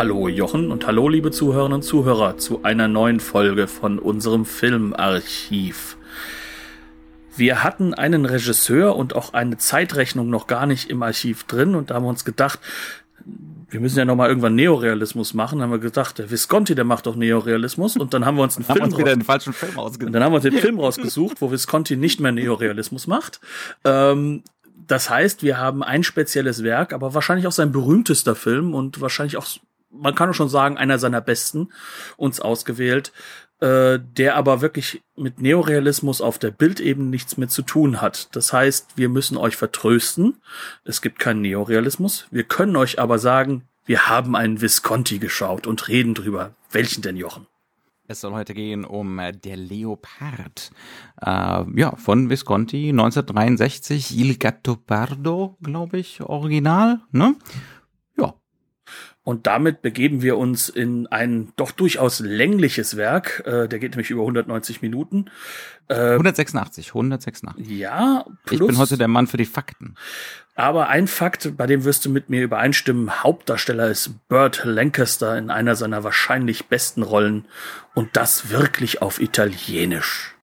Hallo Jochen und hallo liebe Zuhörerinnen und Zuhörer zu einer neuen Folge von unserem Filmarchiv. Wir hatten einen Regisseur und auch eine Zeitrechnung noch gar nicht im Archiv drin und da haben wir uns gedacht, wir müssen ja noch mal irgendwann Neorealismus machen. Dann haben wir gedacht, der Visconti, der macht doch Neorealismus. Und dann haben wir uns einen Film, uns falschen Film ausgesucht. Und dann haben wir uns den Film rausgesucht, wo Visconti nicht mehr Neorealismus macht. Ähm, das heißt, wir haben ein spezielles Werk, aber wahrscheinlich auch sein berühmtester Film und wahrscheinlich auch man kann schon sagen, einer seiner besten uns ausgewählt, äh, der aber wirklich mit Neorealismus auf der Bildebene nichts mehr zu tun hat. Das heißt, wir müssen euch vertrösten. Es gibt keinen Neorealismus. Wir können euch aber sagen, wir haben einen Visconti geschaut und reden drüber. Welchen denn, Jochen? Es soll heute gehen um äh, Der Leopard. Äh, ja, von Visconti 1963, Il Gattopardo, glaube ich, original. Ne? Und damit begeben wir uns in ein doch durchaus längliches Werk. Äh, der geht nämlich über 190 Minuten. Äh, 186, 186. Ja, plus, ich bin heute der Mann für die Fakten. Aber ein Fakt, bei dem wirst du mit mir übereinstimmen, Hauptdarsteller ist Burt Lancaster in einer seiner wahrscheinlich besten Rollen. Und das wirklich auf Italienisch.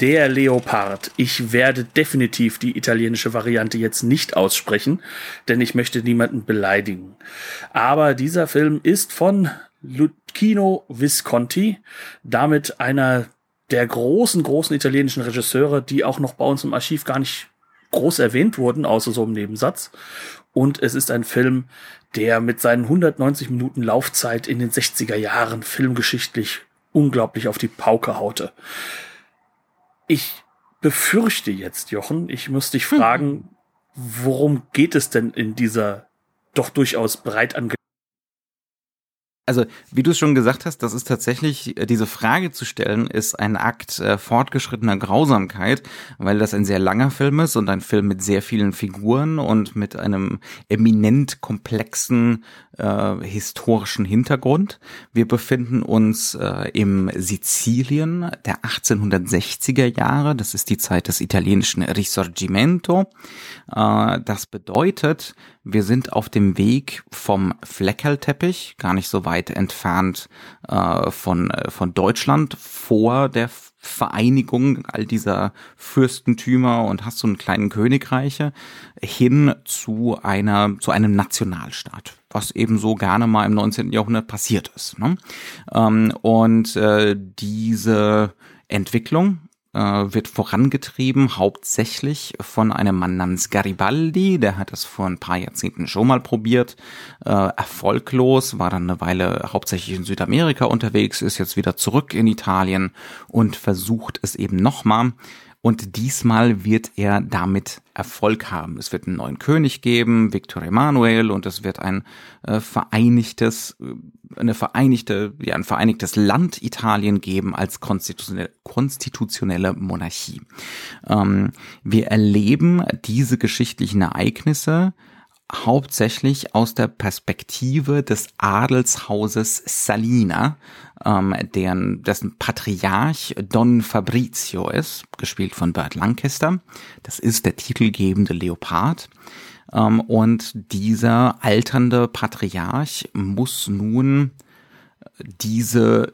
Der Leopard. Ich werde definitiv die italienische Variante jetzt nicht aussprechen, denn ich möchte niemanden beleidigen. Aber dieser Film ist von Lucchino Visconti, damit einer der großen, großen italienischen Regisseure, die auch noch bei uns im Archiv gar nicht groß erwähnt wurden, außer so im Nebensatz. Und es ist ein Film, der mit seinen 190 Minuten Laufzeit in den 60er Jahren filmgeschichtlich unglaublich auf die Pauke haute. Ich befürchte jetzt, Jochen, ich muss dich fragen, worum geht es denn in dieser doch durchaus breit ange also wie du es schon gesagt hast, das ist tatsächlich, äh, diese Frage zu stellen, ist ein Akt äh, fortgeschrittener Grausamkeit, weil das ein sehr langer Film ist und ein Film mit sehr vielen Figuren und mit einem eminent komplexen äh, historischen Hintergrund. Wir befinden uns äh, im Sizilien der 1860er Jahre, das ist die Zeit des italienischen Risorgimento. Äh, das bedeutet, wir sind auf dem Weg vom Fleckerlteppich, gar nicht so weit entfernt äh, von, äh, von Deutschland, vor der Vereinigung all dieser Fürstentümer und hast so einen kleinen Königreiche hin zu einer zu einem Nationalstaat, was eben so gerne mal im 19. Jahrhundert passiert ist. Ne? Ähm, und äh, diese Entwicklung wird vorangetrieben hauptsächlich von einem Mann namens Garibaldi, der hat das vor ein paar Jahrzehnten schon mal probiert, äh, erfolglos, war dann eine Weile hauptsächlich in Südamerika unterwegs, ist jetzt wieder zurück in Italien und versucht es eben nochmal. Und diesmal wird er damit Erfolg haben. Es wird einen neuen König geben, Victor Emanuel, und es wird ein äh, vereinigtes, äh, eine vereinigte, ja, ein vereinigtes Land Italien geben als konstitutionelle, konstitutionelle Monarchie. Ähm, wir erleben diese geschichtlichen Ereignisse hauptsächlich aus der Perspektive des Adelshauses Salina, ähm, deren, dessen Patriarch Don Fabrizio ist, gespielt von Burt Lancaster. Das ist der titelgebende Leopard. Ähm, und dieser alternde Patriarch muss nun diese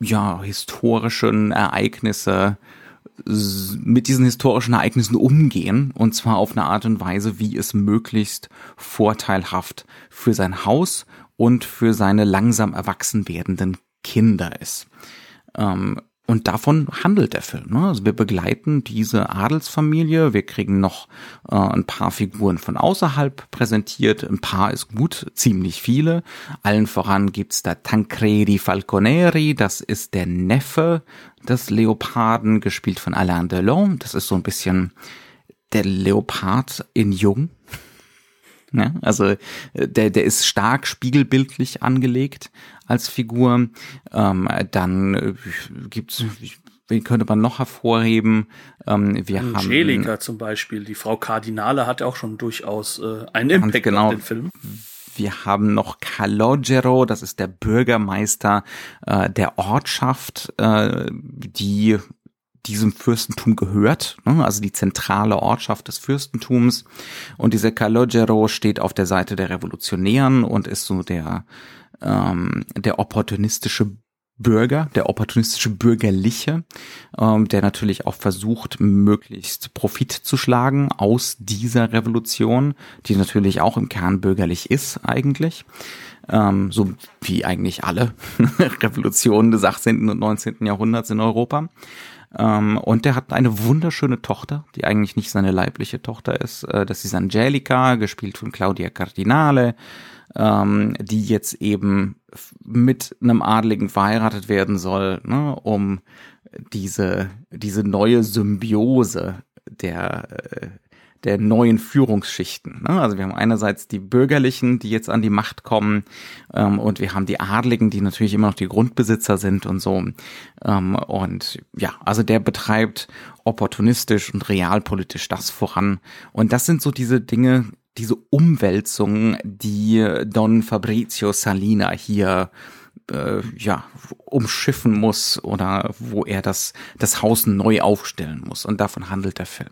ja, historischen Ereignisse mit diesen historischen Ereignissen umgehen und zwar auf eine Art und Weise, wie es möglichst vorteilhaft für sein Haus und für seine langsam erwachsen werdenden Kinder ist. Ähm, und davon handelt der Film. Ne? Also wir begleiten diese Adelsfamilie, wir kriegen noch äh, ein paar Figuren von außerhalb präsentiert, ein paar ist gut, ziemlich viele. Allen voran gibt's da Tancredi Falconeri, das ist der Neffe des Leoparden, gespielt von Alain Delon. Das ist so ein bisschen der Leopard in Jung. Ja, also äh, der, der ist stark spiegelbildlich angelegt als Figur. Ähm, dann äh, gibt's, wen könnte man noch hervorheben? Ähm, wir Angelika haben, zum Beispiel, die Frau Kardinale hat auch schon durchaus äh, einen Impact genau, auf den Film. Wir haben noch Calogero, das ist der Bürgermeister äh, der Ortschaft, äh, die diesem Fürstentum gehört, ne? also die zentrale Ortschaft des Fürstentums. Und dieser Calogero steht auf der Seite der Revolutionären und ist so der, ähm, der opportunistische Bürger, der opportunistische Bürgerliche, ähm, der natürlich auch versucht, möglichst Profit zu schlagen aus dieser Revolution, die natürlich auch im Kern bürgerlich ist eigentlich. Ähm, so wie eigentlich alle Revolutionen des 18. und 19. Jahrhunderts in Europa. Ähm, und der hat eine wunderschöne Tochter, die eigentlich nicht seine leibliche Tochter ist. Äh, das ist Angelica, gespielt von Claudia Cardinale, ähm, die jetzt eben mit einem Adligen verheiratet werden soll, ne, um diese, diese neue Symbiose der, äh, der neuen Führungsschichten. Ne? Also wir haben einerseits die Bürgerlichen, die jetzt an die Macht kommen, ähm, und wir haben die Adligen, die natürlich immer noch die Grundbesitzer sind und so. Ähm, und ja, also der betreibt opportunistisch und realpolitisch das voran. Und das sind so diese Dinge, diese Umwälzungen, die Don Fabrizio Salina hier äh, ja umschiffen muss oder wo er das das Haus neu aufstellen muss und davon handelt der Film.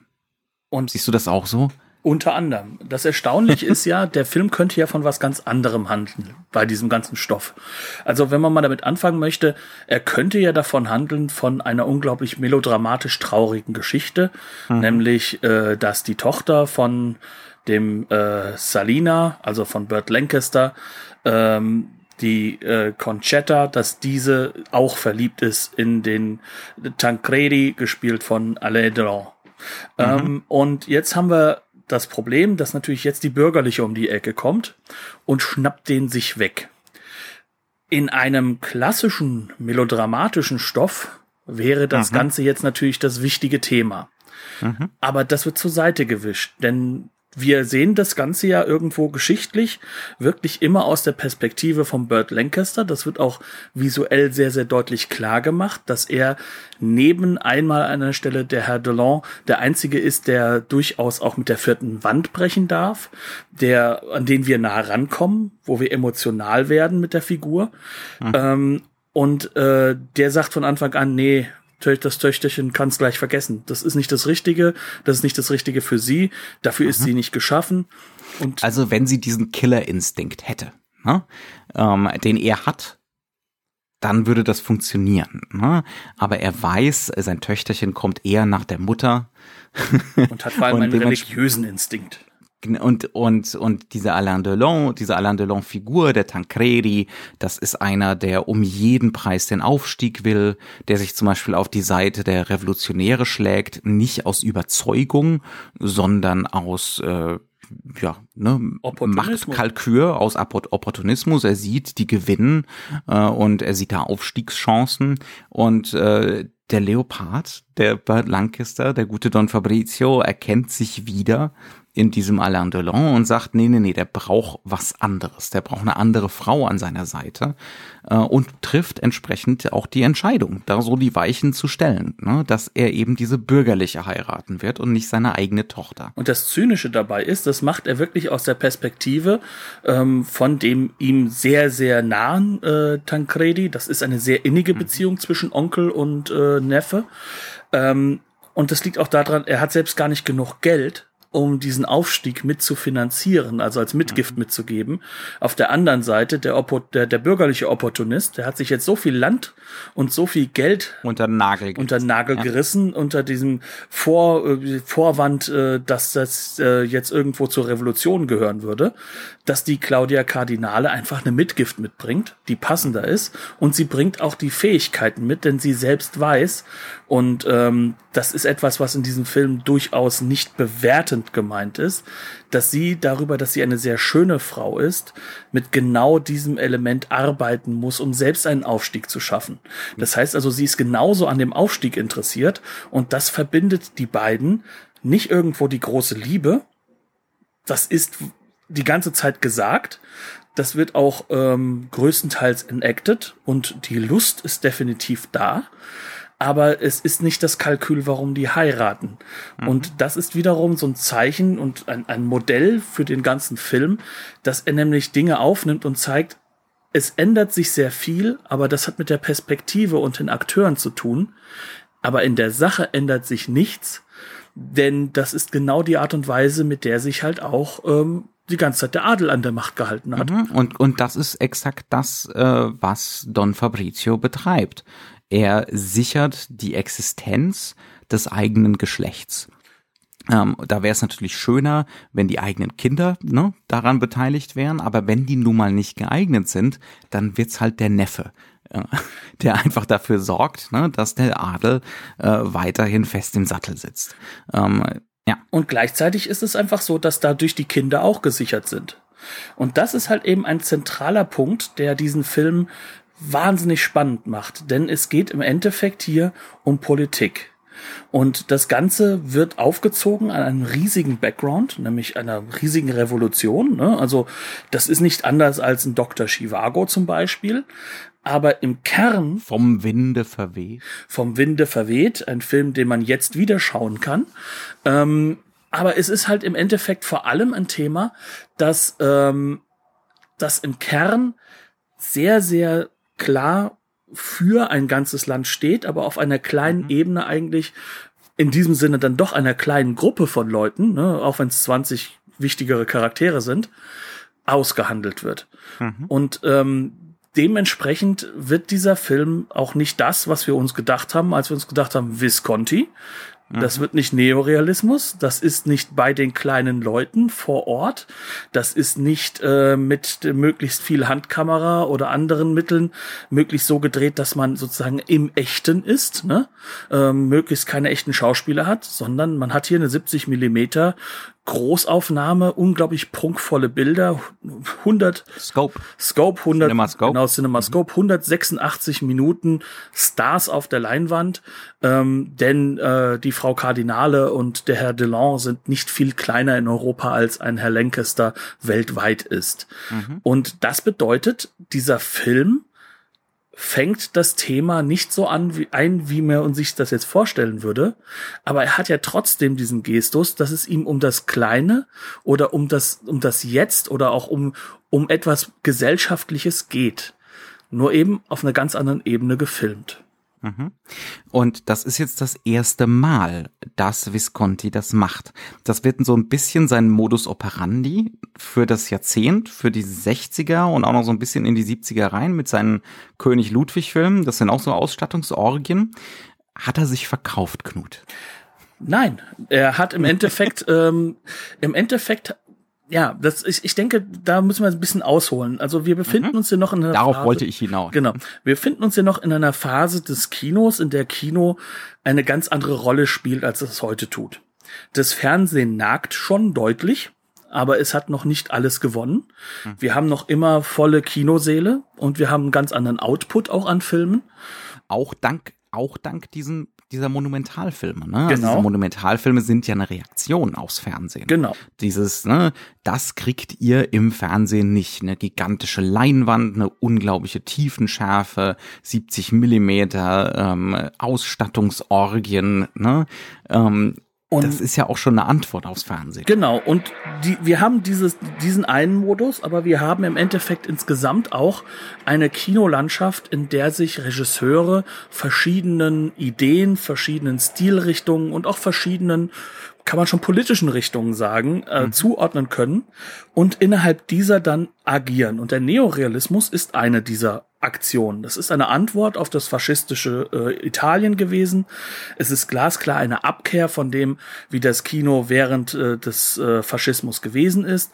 Und siehst du das auch so? Unter anderem. Das Erstaunliche ist ja, der Film könnte ja von was ganz anderem handeln bei diesem ganzen Stoff. Also wenn man mal damit anfangen möchte, er könnte ja davon handeln von einer unglaublich melodramatisch traurigen Geschichte, mhm. nämlich, äh, dass die Tochter von dem äh, Salina, also von Burt Lancaster, ähm, die äh, Conchetta, dass diese auch verliebt ist in den Tancredi, gespielt von Alain Delon. Mhm. Ähm, und jetzt haben wir das Problem, dass natürlich jetzt die Bürgerliche um die Ecke kommt und schnappt den sich weg. In einem klassischen melodramatischen Stoff wäre das mhm. Ganze jetzt natürlich das wichtige Thema. Mhm. Aber das wird zur Seite gewischt, denn wir sehen das Ganze ja irgendwo geschichtlich wirklich immer aus der Perspektive von Burt Lancaster. Das wird auch visuell sehr, sehr deutlich klar gemacht, dass er neben einmal an der Stelle der Herr Delon der einzige ist, der durchaus auch mit der vierten Wand brechen darf, der, an den wir nah rankommen, wo wir emotional werden mit der Figur. Mhm. Ähm, und äh, der sagt von Anfang an, nee, das Töchterchen kann es gleich vergessen. Das ist nicht das Richtige, das ist nicht das Richtige für sie, dafür mhm. ist sie nicht geschaffen. Und also wenn sie diesen Killerinstinkt hätte, ne, ähm, den er hat, dann würde das funktionieren. Ne? Aber er weiß, sein Töchterchen kommt eher nach der Mutter. Und hat vor allem einen religiösen Instinkt und und und diese Alain Delon, diese Alain Delon Figur, der Tancredi, das ist einer, der um jeden Preis den Aufstieg will, der sich zum Beispiel auf die Seite der Revolutionäre schlägt, nicht aus Überzeugung, sondern aus äh, ja, ne, Machtkalkür aus Opportunismus. Er sieht die gewinnen äh, und er sieht da Aufstiegschancen und äh, der Leopard, der Bert Lancaster, der gute Don Fabrizio, erkennt sich wieder in diesem Alain Delon und sagt, nee, nee, nee, der braucht was anderes. Der braucht eine andere Frau an seiner Seite äh, und trifft entsprechend auch die Entscheidung, da so die Weichen zu stellen, ne, dass er eben diese bürgerliche heiraten wird und nicht seine eigene Tochter. Und das Zynische dabei ist, das macht er wirklich aus der Perspektive ähm, von dem ihm sehr, sehr nahen äh, Tancredi. Das ist eine sehr innige mhm. Beziehung mhm. zwischen Onkel und äh, Neffe. Ähm, und das liegt auch daran, er hat selbst gar nicht genug Geld, um diesen Aufstieg mitzufinanzieren, also als Mitgift mhm. mitzugeben. Auf der anderen Seite der, Oppo, der, der bürgerliche Opportunist, der hat sich jetzt so viel Land und so viel Geld unter den Nagel gerissen, unter Nagel ja. gerissen unter diesem Vor, äh, Vorwand, äh, dass das äh, jetzt irgendwo zur Revolution gehören würde, dass die Claudia Cardinale einfach eine Mitgift mitbringt, die passender ist und sie bringt auch die Fähigkeiten mit, denn sie selbst weiß und ähm, das ist etwas, was in diesem Film durchaus nicht bewertend gemeint ist, dass sie darüber, dass sie eine sehr schöne Frau ist, mit genau diesem Element arbeiten muss, um selbst einen Aufstieg zu schaffen. Das heißt also, sie ist genauso an dem Aufstieg interessiert und das verbindet die beiden nicht irgendwo die große Liebe. Das ist die ganze Zeit gesagt. Das wird auch ähm, größtenteils enacted und die Lust ist definitiv da. Aber es ist nicht das Kalkül, warum die heiraten. Mhm. Und das ist wiederum so ein Zeichen und ein, ein Modell für den ganzen Film, dass er nämlich Dinge aufnimmt und zeigt, es ändert sich sehr viel, aber das hat mit der Perspektive und den Akteuren zu tun. Aber in der Sache ändert sich nichts, denn das ist genau die Art und Weise, mit der sich halt auch ähm, die ganze Zeit der Adel an der Macht gehalten hat. Mhm. Und, und das ist exakt das, äh, was Don Fabrizio betreibt. Er sichert die Existenz des eigenen Geschlechts. Ähm, da wäre es natürlich schöner, wenn die eigenen Kinder ne, daran beteiligt wären, aber wenn die nun mal nicht geeignet sind, dann wird's halt der Neffe, äh, der einfach dafür sorgt, ne, dass der Adel äh, weiterhin fest im Sattel sitzt. Ähm, ja. Und gleichzeitig ist es einfach so, dass dadurch die Kinder auch gesichert sind. Und das ist halt eben ein zentraler Punkt, der diesen Film wahnsinnig spannend macht. Denn es geht im Endeffekt hier um Politik. Und das Ganze wird aufgezogen an einem riesigen Background, nämlich einer riesigen Revolution. Ne? Also das ist nicht anders als ein Dr. Chivago zum Beispiel. Aber im Kern. Vom Winde verweht. Vom Winde verweht. Ein Film, den man jetzt wieder schauen kann. Ähm, aber es ist halt im Endeffekt vor allem ein Thema, dass ähm, das im Kern sehr, sehr klar für ein ganzes Land steht, aber auf einer kleinen mhm. Ebene eigentlich in diesem Sinne dann doch einer kleinen Gruppe von Leuten, ne, auch wenn es 20 wichtigere Charaktere sind, ausgehandelt wird. Mhm. Und ähm, dementsprechend wird dieser Film auch nicht das, was wir uns gedacht haben, als wir uns gedacht haben, Visconti, das wird nicht Neorealismus, das ist nicht bei den kleinen Leuten vor Ort, das ist nicht äh, mit möglichst viel Handkamera oder anderen Mitteln möglichst so gedreht, dass man sozusagen im Echten ist, ne? ähm, möglichst keine echten Schauspieler hat, sondern man hat hier eine 70 Millimeter Großaufnahme, unglaublich prunkvolle Bilder, 100 Scope, Scope 100, CinemaScope. genau CinemaScope, 186 Minuten Stars auf der Leinwand, ähm, denn äh, die Frau Kardinale und der Herr Delon sind nicht viel kleiner in Europa als ein Herr Lancaster weltweit ist. Mhm. Und das bedeutet, dieser Film fängt das Thema nicht so an wie ein, wie man sich das jetzt vorstellen würde, aber er hat ja trotzdem diesen Gestus, dass es ihm um das Kleine oder um das um das Jetzt oder auch um um etwas gesellschaftliches geht, nur eben auf einer ganz anderen Ebene gefilmt. Mhm. Und das ist jetzt das erste Mal, dass Visconti das macht. Das wird so ein bisschen sein Modus operandi für das Jahrzehnt, für die 60er und auch noch so ein bisschen in die 70er rein mit seinen König Ludwig Filmen. Das sind auch so Ausstattungsorgien. Hat er sich verkauft, Knut? Nein, er hat im Endeffekt, ähm, im Endeffekt ja, das ich, ich denke, da müssen wir ein bisschen ausholen. Also wir befinden mhm. uns hier noch in einer Darauf Phase, wollte ich hinaus. Genau. Wir befinden uns hier noch in einer Phase des Kinos, in der Kino eine ganz andere Rolle spielt, als es heute tut. Das Fernsehen nagt schon deutlich, aber es hat noch nicht alles gewonnen. Mhm. Wir haben noch immer volle Kinoseele und wir haben einen ganz anderen Output auch an Filmen. Auch dank auch dank diesen dieser Monumentalfilme. Ne? Genau. Also diese Monumentalfilme sind ja eine Reaktion aufs Fernsehen. Genau. Dieses, ne, das kriegt ihr im Fernsehen nicht. Eine gigantische Leinwand, eine unglaubliche Tiefenschärfe, 70 Millimeter ähm, Ausstattungsorgien. Ne? Ähm, und das ist ja auch schon eine Antwort aufs Fernsehen. Genau. Und die, wir haben dieses, diesen einen Modus, aber wir haben im Endeffekt insgesamt auch eine Kinolandschaft, in der sich Regisseure verschiedenen Ideen, verschiedenen Stilrichtungen und auch verschiedenen kann man schon politischen Richtungen sagen, äh, mhm. zuordnen können und innerhalb dieser dann agieren. Und der Neorealismus ist eine dieser Aktionen. Das ist eine Antwort auf das faschistische äh, Italien gewesen. Es ist glasklar eine Abkehr von dem, wie das Kino während äh, des äh, Faschismus gewesen ist.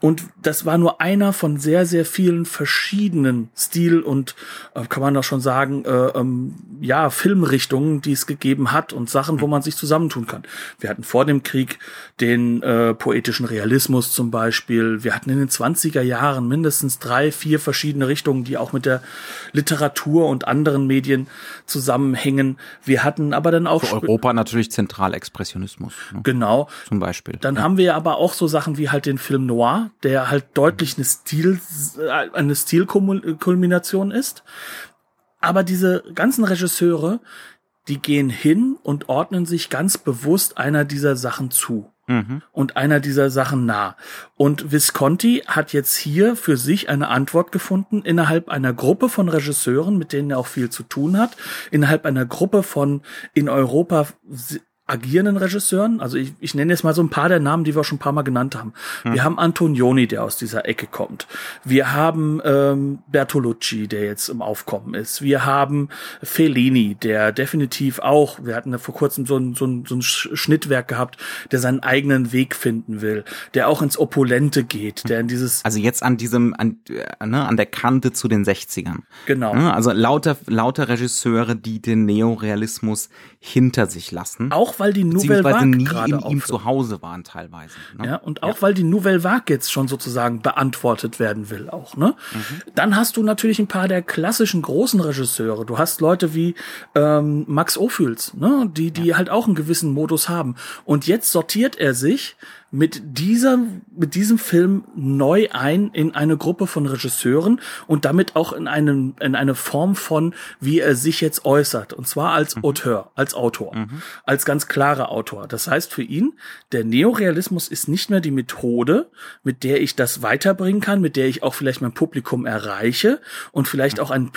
Und das war nur einer von sehr, sehr vielen verschiedenen Stil- und, äh, kann man doch schon sagen, äh, ähm, ja, Filmrichtungen, die es gegeben hat und Sachen, wo man sich zusammentun kann. Wir hatten vor dem Krieg den äh, poetischen Realismus zum Beispiel. Wir hatten in den 20er Jahren mindestens drei, vier verschiedene Richtungen, die auch mit der Literatur und anderen Medien zusammenhängen. Wir hatten aber dann auch... Für Europa natürlich Zentralexpressionismus. Ne? Genau. Zum Beispiel. Dann ja. haben wir aber auch so Sachen wie halt den Film Noir, Der halt deutlich eine Stil, eine Stilkulmination ist. Aber diese ganzen Regisseure, die gehen hin und ordnen sich ganz bewusst einer dieser Sachen zu. Mhm. Und einer dieser Sachen nah. Und Visconti hat jetzt hier für sich eine Antwort gefunden innerhalb einer Gruppe von Regisseuren, mit denen er auch viel zu tun hat, innerhalb einer Gruppe von in Europa agierenden Regisseuren. Also ich, ich nenne jetzt mal so ein paar der Namen, die wir schon ein paar Mal genannt haben. Hm. Wir haben Antonioni, der aus dieser Ecke kommt. Wir haben ähm, Bertolucci, der jetzt im Aufkommen ist. Wir haben Fellini, der definitiv auch, wir hatten ja vor kurzem so ein, so, ein, so ein Schnittwerk gehabt, der seinen eigenen Weg finden will, der auch ins Opulente geht, der in dieses... Also jetzt an diesem, an, äh, ne, an der Kante zu den 60ern. Genau. Ne, also lauter, lauter Regisseure, die den Neorealismus hinter sich lassen. Auch weil die Nouvelle Vague nie gerade in ihm zu Hause waren teilweise. Ne? Ja, und auch ja. weil die Nouvelle Vague jetzt schon sozusagen beantwortet werden will auch. Ne? Mhm. Dann hast du natürlich ein paar der klassischen großen Regisseure. Du hast Leute wie ähm, Max Ophüls, ne? die die ja. halt auch einen gewissen Modus haben. Und jetzt sortiert er sich mit dieser, mit diesem Film neu ein in eine Gruppe von Regisseuren und damit auch in einen, in eine Form von, wie er sich jetzt äußert. Und zwar als mhm. Auteur, als Autor, mhm. als ganz klarer Autor. Das heißt für ihn, der Neorealismus ist nicht mehr die Methode, mit der ich das weiterbringen kann, mit der ich auch vielleicht mein Publikum erreiche und vielleicht mhm. auch einen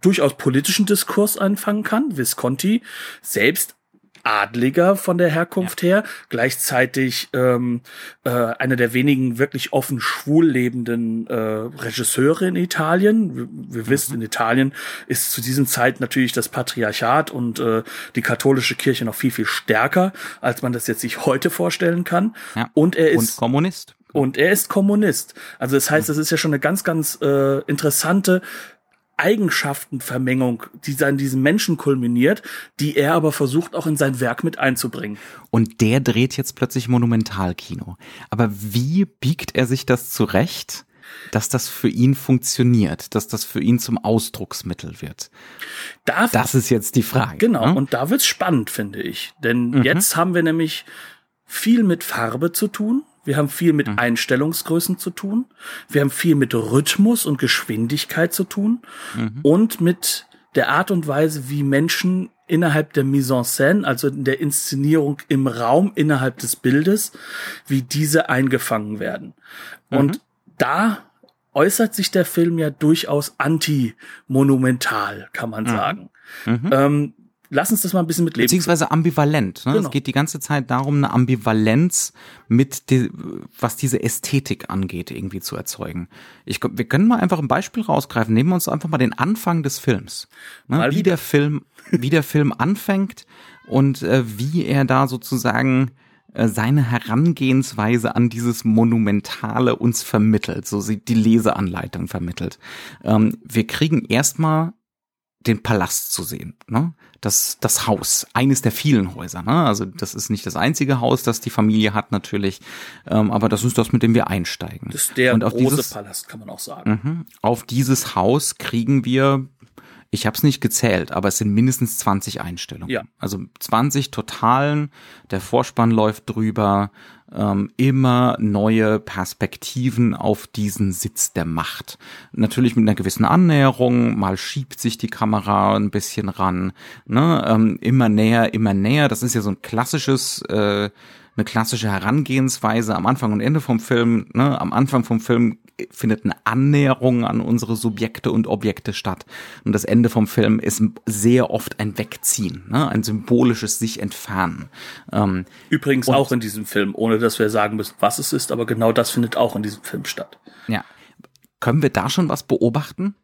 durchaus politischen Diskurs anfangen kann. Visconti selbst Adliger von der Herkunft ja. her, gleichzeitig ähm, äh, einer der wenigen wirklich offen schwul lebenden äh, Regisseure in Italien. Wir, wir mhm. wissen, in Italien ist zu diesem Zeit natürlich das Patriarchat und äh, die katholische Kirche noch viel, viel stärker, als man das jetzt sich heute vorstellen kann. Ja. Und er ist und Kommunist. Und er ist Kommunist. Also das heißt, mhm. das ist ja schon eine ganz, ganz äh, interessante Eigenschaftenvermengung, die dann diesen Menschen kulminiert, die er aber versucht auch in sein Werk mit einzubringen. Und der dreht jetzt plötzlich Monumentalkino. Aber wie biegt er sich das zurecht? dass das für ihn funktioniert, dass das für ihn zum Ausdrucksmittel wird. Da, das ist jetzt die Frage. Genau, ne? und da wird's spannend, finde ich. Denn mhm. jetzt haben wir nämlich viel mit Farbe zu tun. Wir haben viel mit mhm. Einstellungsgrößen zu tun. Wir haben viel mit Rhythmus und Geschwindigkeit zu tun. Mhm. Und mit der Art und Weise, wie Menschen innerhalb der Mise en scène, also in der Inszenierung im Raum innerhalb des Bildes, wie diese eingefangen werden. Mhm. Und da äußert sich der Film ja durchaus anti-monumental, kann man mhm. sagen. Mhm. Ähm, lass uns das mal ein bisschen mitleben. Beziehungsweise ambivalent. Ne? Genau. Es geht die ganze Zeit darum, eine Ambivalenz mit, die, was diese Ästhetik angeht, irgendwie zu erzeugen. Ich, wir können mal einfach ein Beispiel rausgreifen. Nehmen wir uns einfach mal den Anfang des Films. Ne? Wie der Film, wie der Film anfängt und äh, wie er da sozusagen äh, seine Herangehensweise an dieses Monumentale uns vermittelt, so sie die Leseanleitung vermittelt. Ähm, wir kriegen erstmal den Palast zu sehen, ne? Das, das Haus, eines der vielen Häuser, ne? Also das ist nicht das einzige Haus, das die Familie hat natürlich, ähm, aber das ist das, mit dem wir einsteigen. Das ist der Und auf große dieses, Palast, kann man auch sagen. Mh, auf dieses Haus kriegen wir ich habe es nicht gezählt, aber es sind mindestens 20 Einstellungen. Ja. Also 20 Totalen, der Vorspann läuft drüber, ähm, immer neue Perspektiven auf diesen Sitz der Macht. Natürlich mit einer gewissen Annäherung, mal schiebt sich die Kamera ein bisschen ran, ne? ähm, immer näher, immer näher. Das ist ja so ein klassisches äh, eine klassische Herangehensweise am Anfang und Ende vom Film. Ne? Am Anfang vom Film findet eine Annäherung an unsere Subjekte und Objekte statt. Und das Ende vom Film ist sehr oft ein Wegziehen, ne? ein symbolisches sich entfernen. Ähm, Übrigens auch in diesem Film, ohne dass wir sagen müssen, was es ist, aber genau das findet auch in diesem Film statt. Ja. Können wir da schon was beobachten?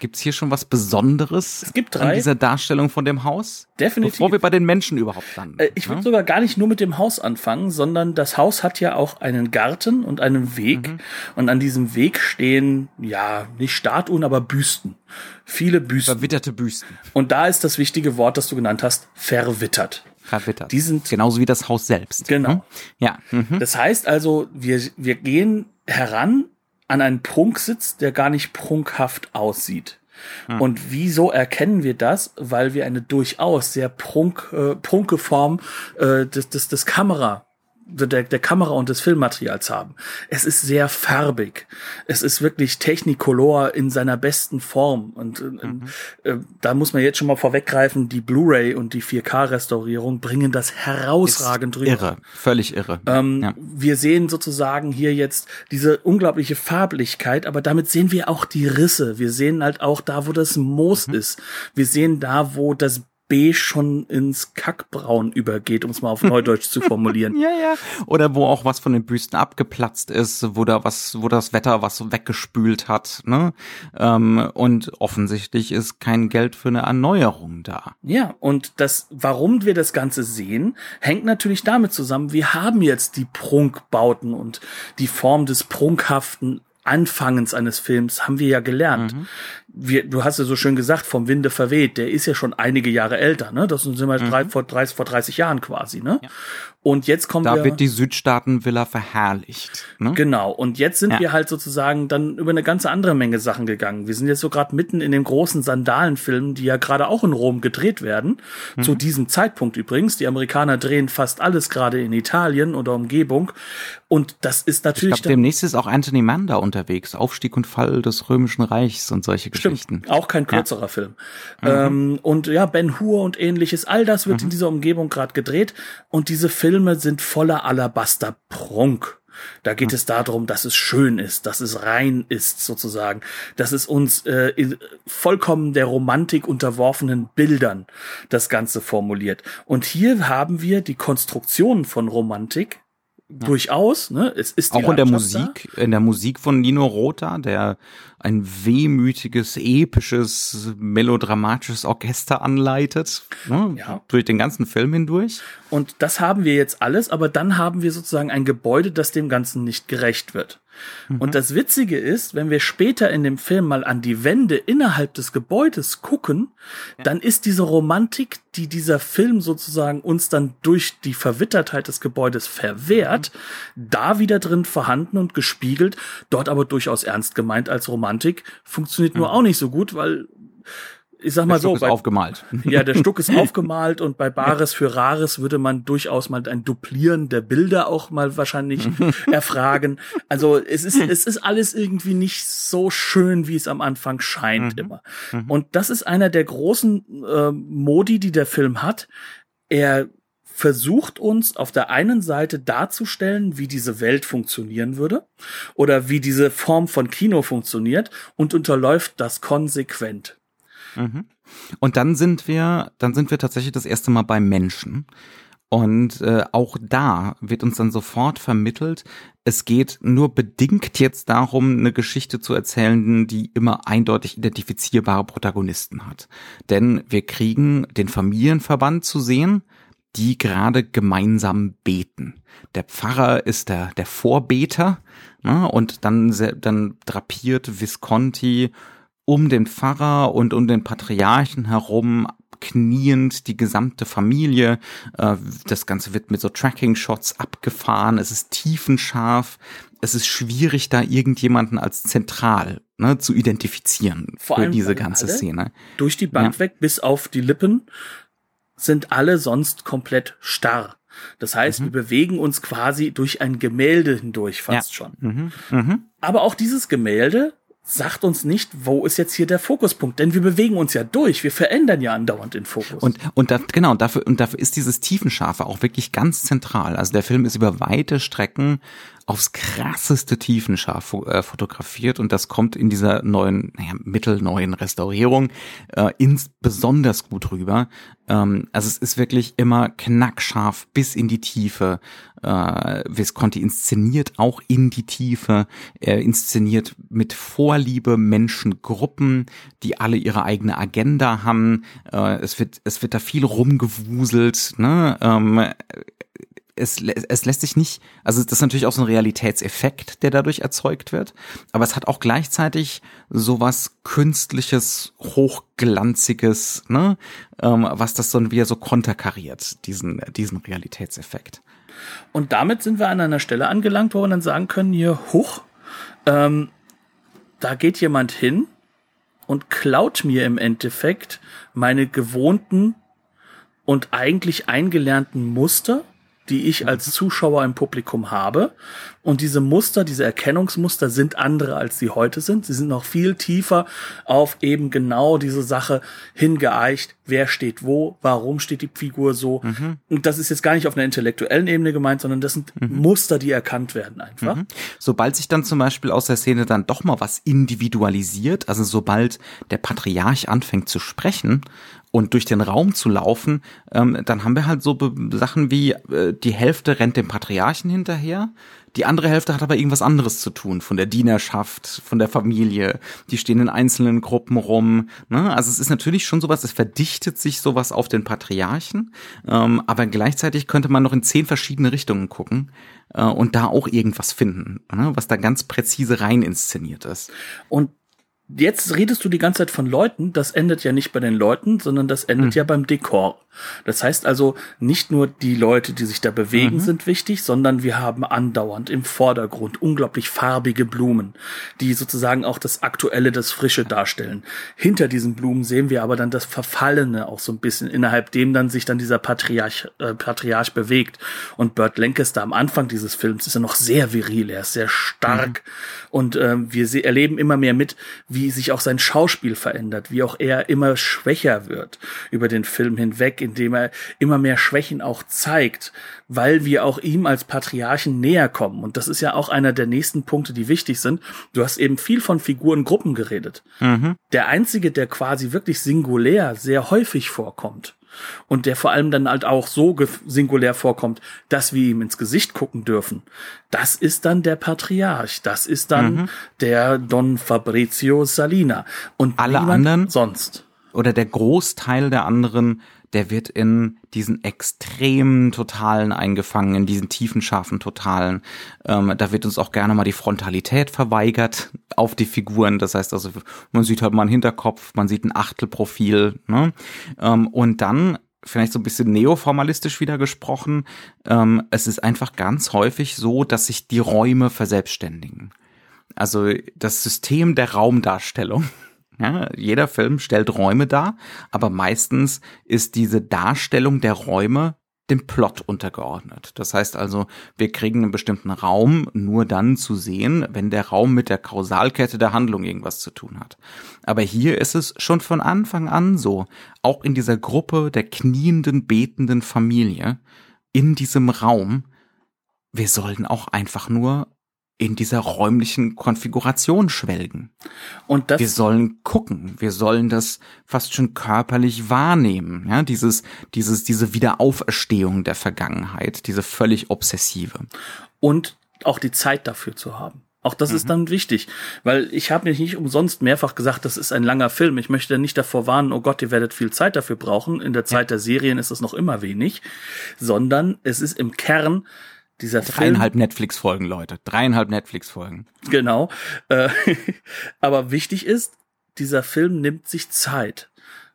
Gibt es hier schon was Besonderes es gibt drei. an dieser Darstellung von dem Haus? Definitiv. Bevor wir bei den Menschen überhaupt landen. Äh, ich würde ja? sogar gar nicht nur mit dem Haus anfangen, sondern das Haus hat ja auch einen Garten und einen Weg. Mhm. Und an diesem Weg stehen, ja, nicht Statuen, aber Büsten. Viele Büsten. Verwitterte Büsten. Und da ist das wichtige Wort, das du genannt hast, verwittert. Verwittert. Die sind genauso wie das Haus selbst. Genau. Hm? Ja. Mhm. Das heißt also, wir, wir gehen heran an einen Prunksitz, der gar nicht prunkhaft aussieht. Hm. Und wieso erkennen wir das? Weil wir eine durchaus sehr prunk, äh, prunke Form äh, des, des, des Kamera der, der Kamera und des Filmmaterials haben. Es ist sehr farbig. Es ist wirklich Technicolor in seiner besten Form. Und äh, mhm. äh, da muss man jetzt schon mal vorweggreifen, die Blu-ray und die 4K-Restaurierung bringen das herausragend rüber. Irre, völlig irre. Ähm, ja. Wir sehen sozusagen hier jetzt diese unglaubliche Farblichkeit, aber damit sehen wir auch die Risse. Wir sehen halt auch da, wo das Moos mhm. ist. Wir sehen da, wo das beige schon ins Kackbraun übergeht, um es mal auf Neudeutsch zu formulieren. Ja, ja. Oder wo auch was von den Büsten abgeplatzt ist, wo da was, wo das Wetter was weggespült hat, ne? Ähm, und offensichtlich ist kein Geld für eine Erneuerung da. Ja, und das, warum wir das Ganze sehen, hängt natürlich damit zusammen, wir haben jetzt die Prunkbauten und die Form des Prunkhaften Anfangens eines Films haben wir ja gelernt. Mhm wir, du hast ja so schön gesagt, vom Winde verweht, der ist ja schon einige Jahre älter, ne? Das sind wir mhm. drei, vor, 30, vor 30 Jahren quasi, ne? Ja. Und jetzt kommen da wir. Da wird die Südstaatenvilla verherrlicht. Ne? Genau. Und jetzt sind ja. wir halt sozusagen dann über eine ganze andere Menge Sachen gegangen. Wir sind jetzt so gerade mitten in dem großen Sandalenfilm, die ja gerade auch in Rom gedreht werden. Mhm. Zu diesem Zeitpunkt übrigens. Die Amerikaner drehen fast alles gerade in Italien oder Umgebung. Und das ist natürlich. Ich glaube, demnächst ist auch Anthony Manda unterwegs. Aufstieg und Fall des Römischen Reichs und solche Geschichten. Stimmt. Auch kein kürzerer ja. Film. Mhm. Ähm, und ja, Ben Hur und ähnliches. All das wird mhm. in dieser Umgebung gerade gedreht. Und diese Filme sind voller Alabasterprunk. Da geht hm. es darum, dass es schön ist, dass es rein ist, sozusagen, dass es uns äh, in vollkommen der Romantik unterworfenen Bildern das Ganze formuliert. Und hier haben wir die Konstruktion von Romantik ja. durchaus. Ne? Es ist auch in der Musik, da. in der Musik von Nino Rota, der ein wehmütiges, episches, melodramatisches Orchester anleitet, ne? ja. durch den ganzen Film hindurch. Und das haben wir jetzt alles, aber dann haben wir sozusagen ein Gebäude, das dem Ganzen nicht gerecht wird. Mhm. Und das Witzige ist, wenn wir später in dem Film mal an die Wände innerhalb des Gebäudes gucken, ja. dann ist diese Romantik, die dieser Film sozusagen uns dann durch die Verwittertheit des Gebäudes verwehrt, mhm. da wieder drin vorhanden und gespiegelt, dort aber durchaus ernst gemeint als Romantik, funktioniert mhm. nur auch nicht so gut, weil ich sag mal der so. Stuck ist bei, aufgemalt. Ja, der Stuck ist aufgemalt und bei Bares für Rares würde man durchaus mal ein Duplieren der Bilder auch mal wahrscheinlich erfragen. Also es ist, es ist alles irgendwie nicht so schön, wie es am Anfang scheint mhm. immer. Mhm. Und das ist einer der großen äh, Modi, die der Film hat. Er versucht uns auf der einen Seite darzustellen, wie diese Welt funktionieren würde oder wie diese Form von Kino funktioniert und unterläuft das konsequent. Mhm. Und dann sind wir, dann sind wir tatsächlich das erste Mal bei Menschen. Und äh, auch da wird uns dann sofort vermittelt, es geht nur bedingt jetzt darum, eine Geschichte zu erzählen, die immer eindeutig identifizierbare Protagonisten hat. Denn wir kriegen den Familienverband zu sehen, die gerade gemeinsam beten. Der Pfarrer ist der, der Vorbeter ne, und dann, dann drapiert Visconti um den Pfarrer und um den Patriarchen herum kniend die gesamte Familie. Äh, das Ganze wird mit so Tracking-Shots abgefahren. Es ist tiefenscharf. Es ist schwierig, da irgendjemanden als zentral ne, zu identifizieren Vor für diese ganze Szene. Durch die Bank ja. weg bis auf die Lippen sind alle sonst komplett starr. Das heißt, mhm. wir bewegen uns quasi durch ein Gemälde hindurch fast ja. schon. Mhm. Mhm. Aber auch dieses Gemälde sagt uns nicht, wo ist jetzt hier der Fokuspunkt, denn wir bewegen uns ja durch, wir verändern ja andauernd den Fokus. Und und da, genau, und dafür und dafür ist dieses Tiefenscharfe auch wirklich ganz zentral. Also der Film ist über weite Strecken aufs krasseste Tiefenscharf äh, fotografiert und das kommt in dieser neuen, naja, mittelneuen Restaurierung äh, ins besonders gut rüber. Ähm, also es ist wirklich immer knackscharf bis in die Tiefe. Äh, Visconti inszeniert auch in die Tiefe. Er inszeniert mit Vorliebe Menschengruppen, die alle ihre eigene Agenda haben. Äh, es wird es wird da viel rumgewuselt. Ne? Ähm, es, es lässt sich nicht, also das ist natürlich auch so ein Realitätseffekt, der dadurch erzeugt wird, aber es hat auch gleichzeitig sowas künstliches, hochglanziges, ne, ähm, was das dann wieder so konterkariert, diesen, diesen Realitätseffekt. Und damit sind wir an einer Stelle angelangt, wo wir dann sagen können, hier, hoch, ähm, da geht jemand hin und klaut mir im Endeffekt meine gewohnten und eigentlich eingelernten Muster die ich als Zuschauer im Publikum habe. Und diese Muster, diese Erkennungsmuster sind andere, als sie heute sind. Sie sind noch viel tiefer auf eben genau diese Sache hingeeicht. Wer steht wo? Warum steht die Figur so? Mhm. Und das ist jetzt gar nicht auf einer intellektuellen Ebene gemeint, sondern das sind mhm. Muster, die erkannt werden einfach. Mhm. Sobald sich dann zum Beispiel aus der Szene dann doch mal was individualisiert, also sobald der Patriarch anfängt zu sprechen und durch den Raum zu laufen, ähm, dann haben wir halt so Sachen wie äh, die Hälfte rennt dem Patriarchen hinterher, die andere Hälfte hat aber irgendwas anderes zu tun, von der Dienerschaft, von der Familie, die stehen in einzelnen Gruppen rum. Ne? Also es ist natürlich schon sowas, es verdichtet sich sowas auf den Patriarchen, ähm, aber gleichzeitig könnte man noch in zehn verschiedene Richtungen gucken äh, und da auch irgendwas finden, ne? was da ganz präzise rein inszeniert ist. Und Jetzt redest du die ganze Zeit von Leuten, das endet ja nicht bei den Leuten, sondern das endet mhm. ja beim Dekor. Das heißt also, nicht nur die Leute, die sich da bewegen, mhm. sind wichtig, sondern wir haben andauernd im Vordergrund unglaublich farbige Blumen, die sozusagen auch das Aktuelle, das Frische darstellen. Hinter diesen Blumen sehen wir aber dann das Verfallene auch so ein bisschen, innerhalb dem dann sich dann dieser Patriarch, äh, Patriarch bewegt. Und Burt Lancaster am Anfang dieses Films ist ja noch sehr viril, er ist sehr stark. Mhm. Und ähm, wir erleben immer mehr mit, wie sich auch sein Schauspiel verändert, wie auch er immer schwächer wird über den Film hinweg indem er immer mehr Schwächen auch zeigt, weil wir auch ihm als Patriarchen näher kommen. Und das ist ja auch einer der nächsten Punkte, die wichtig sind. Du hast eben viel von Figurengruppen geredet. Mhm. Der einzige, der quasi wirklich singulär sehr häufig vorkommt, und der vor allem dann halt auch so singulär vorkommt, dass wir ihm ins Gesicht gucken dürfen. Das ist dann der Patriarch, das ist dann mhm. der Don Fabrizio Salina und alle anderen sonst oder der Großteil der anderen der wird in diesen extremen Totalen eingefangen, in diesen tiefen, scharfen Totalen. Ähm, da wird uns auch gerne mal die Frontalität verweigert auf die Figuren. Das heißt also, man sieht halt mal einen Hinterkopf, man sieht ein Achtelprofil. Ne? Ähm, und dann vielleicht so ein bisschen neoformalistisch wieder gesprochen, ähm, es ist einfach ganz häufig so, dass sich die Räume verselbstständigen. Also das System der Raumdarstellung ja, jeder Film stellt Räume dar, aber meistens ist diese Darstellung der Räume dem Plot untergeordnet. Das heißt also, wir kriegen einen bestimmten Raum nur dann zu sehen, wenn der Raum mit der Kausalkette der Handlung irgendwas zu tun hat. Aber hier ist es schon von Anfang an so, auch in dieser Gruppe der knienden, betenden Familie, in diesem Raum, wir sollen auch einfach nur in dieser räumlichen Konfiguration schwelgen. Und das wir sollen gucken, wir sollen das fast schon körperlich wahrnehmen, ja, dieses, dieses, diese Wiederauferstehung der Vergangenheit, diese völlig obsessive. Und auch die Zeit dafür zu haben. Auch das mhm. ist dann wichtig, weil ich habe mich nicht umsonst mehrfach gesagt, das ist ein langer Film. Ich möchte nicht davor warnen, oh Gott, ihr werdet viel Zeit dafür brauchen. In der Zeit ja. der Serien ist es noch immer wenig, sondern es ist im Kern dieser Dreieinhalb Netflix-Folgen, Leute. Dreieinhalb Netflix-Folgen. Genau. Äh, aber wichtig ist, dieser Film nimmt sich Zeit.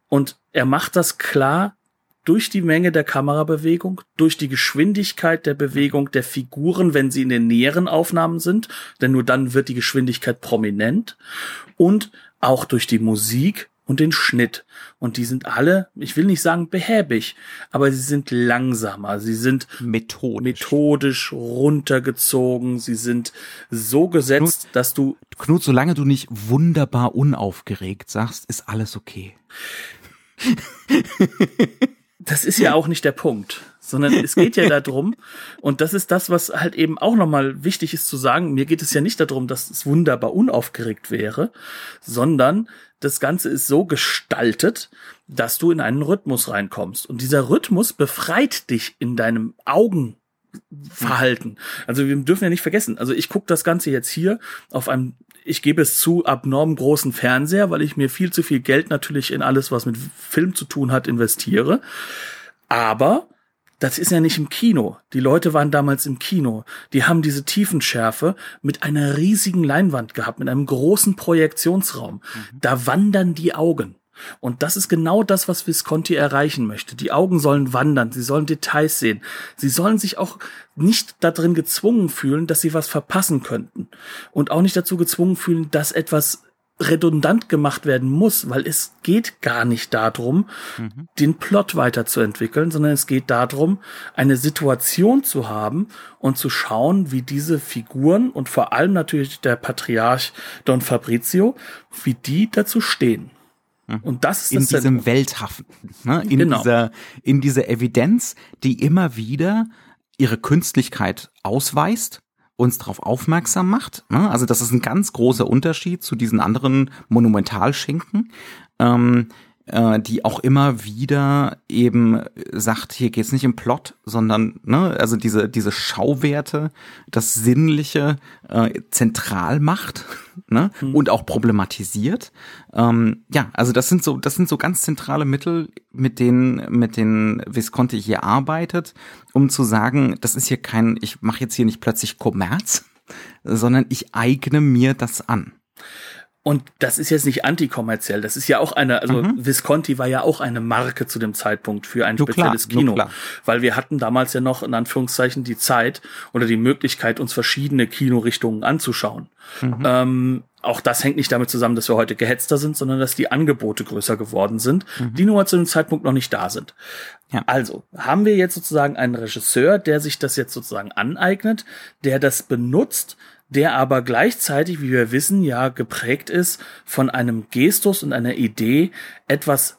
Und er macht das klar durch die Menge der Kamerabewegung, durch die Geschwindigkeit der Bewegung der Figuren, wenn sie in den näheren Aufnahmen sind, denn nur dann wird die Geschwindigkeit prominent und auch durch die Musik, und den Schnitt. Und die sind alle, ich will nicht sagen behäbig, aber sie sind langsamer, sie sind methodisch, methodisch runtergezogen, sie sind so gesetzt, Knut, dass du. Knut, solange du nicht wunderbar unaufgeregt sagst, ist alles okay. das ist ja auch nicht der Punkt, sondern es geht ja darum, und das ist das, was halt eben auch nochmal wichtig ist zu sagen, mir geht es ja nicht darum, dass es wunderbar unaufgeregt wäre, sondern das Ganze ist so gestaltet, dass du in einen Rhythmus reinkommst. Und dieser Rhythmus befreit dich in deinem Augenverhalten. Also wir dürfen ja nicht vergessen, also ich gucke das Ganze jetzt hier auf einem, ich gebe es zu, abnorm großen Fernseher, weil ich mir viel zu viel Geld natürlich in alles, was mit Film zu tun hat, investiere. Aber das ist ja nicht im Kino. Die Leute waren damals im Kino. Die haben diese Tiefenschärfe mit einer riesigen Leinwand gehabt, mit einem großen Projektionsraum. Mhm. Da wandern die Augen. Und das ist genau das, was Visconti erreichen möchte. Die Augen sollen wandern, sie sollen Details sehen. Sie sollen sich auch nicht darin gezwungen fühlen, dass sie was verpassen könnten. Und auch nicht dazu gezwungen fühlen, dass etwas redundant gemacht werden muss, weil es geht gar nicht darum, mhm. den Plot weiterzuentwickeln, sondern es geht darum, eine Situation zu haben und zu schauen, wie diese Figuren und vor allem natürlich der Patriarch Don Fabrizio, wie die dazu stehen. Mhm. Und das ist in das diesem Welthafen, ne? in genau. dieser in dieser Evidenz, die immer wieder ihre Künstlichkeit ausweist uns darauf aufmerksam macht. Ne? Also das ist ein ganz großer Unterschied zu diesen anderen Monumentalschinken. Ähm, äh, die auch immer wieder eben sagt, hier geht's nicht im Plot, sondern ne, also diese diese Schauwerte, das Sinnliche äh, zentral macht ne, mhm. und auch problematisiert. Ähm, ja, also das sind so das sind so ganz zentrale Mittel, mit denen mit denen Visconti hier arbeitet, um zu sagen, das ist hier kein, ich mache jetzt hier nicht plötzlich Kommerz, sondern ich eigne mir das an. Und das ist jetzt nicht antikommerziell. Das ist ja auch eine, also mhm. Visconti war ja auch eine Marke zu dem Zeitpunkt für ein du spezielles klar, Kino. Weil wir hatten damals ja noch in Anführungszeichen die Zeit oder die Möglichkeit, uns verschiedene Kinorichtungen anzuschauen. Mhm. Ähm, auch das hängt nicht damit zusammen, dass wir heute gehetzter sind, sondern dass die Angebote größer geworden sind, mhm. die nur zu dem Zeitpunkt noch nicht da sind. Ja. Also haben wir jetzt sozusagen einen Regisseur, der sich das jetzt sozusagen aneignet, der das benutzt, der aber gleichzeitig, wie wir wissen, ja geprägt ist von einem Gestus und einer Idee, etwas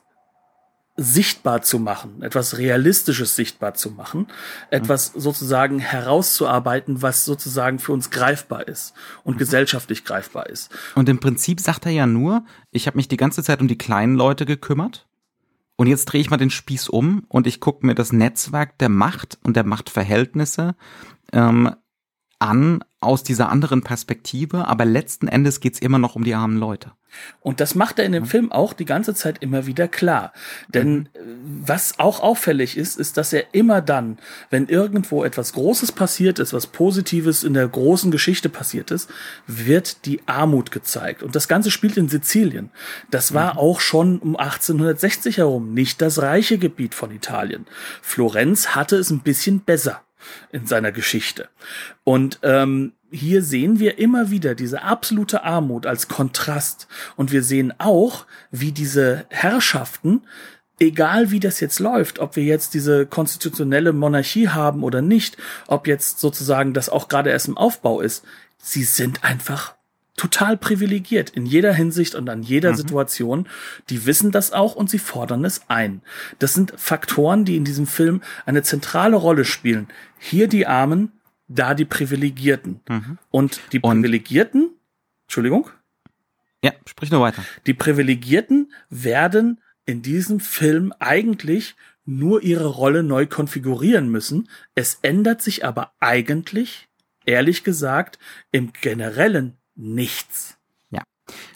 sichtbar zu machen, etwas Realistisches sichtbar zu machen, etwas sozusagen herauszuarbeiten, was sozusagen für uns greifbar ist und mhm. gesellschaftlich greifbar ist. Und im Prinzip sagt er ja nur, ich habe mich die ganze Zeit um die kleinen Leute gekümmert und jetzt drehe ich mal den Spieß um und ich gucke mir das Netzwerk der Macht und der Machtverhältnisse ähm, an aus dieser anderen Perspektive, aber letzten Endes geht's immer noch um die armen Leute. Und das macht er in dem Film auch die ganze Zeit immer wieder klar. Denn mhm. Äh, was auch auffällig ist, ist, dass er immer dann, wenn irgendwo etwas Großes passiert ist, was Positives in der großen Geschichte passiert ist, wird die Armut gezeigt. Und das Ganze spielt in Sizilien. Das war mhm. auch schon um 1860 herum nicht das reiche Gebiet von Italien. Florenz hatte es ein bisschen besser in seiner Geschichte. Und ähm, hier sehen wir immer wieder diese absolute Armut als Kontrast. Und wir sehen auch, wie diese Herrschaften, egal wie das jetzt läuft, ob wir jetzt diese konstitutionelle Monarchie haben oder nicht, ob jetzt sozusagen das auch gerade erst im Aufbau ist, sie sind einfach total privilegiert in jeder Hinsicht und an jeder mhm. Situation. Die wissen das auch und sie fordern es ein. Das sind Faktoren, die in diesem Film eine zentrale Rolle spielen. Hier die Armen, da die Privilegierten. Mhm. Und die Privilegierten, und Entschuldigung? Ja, sprich nur weiter. Die Privilegierten werden in diesem Film eigentlich nur ihre Rolle neu konfigurieren müssen. Es ändert sich aber eigentlich, ehrlich gesagt, im generellen nichts. Ja.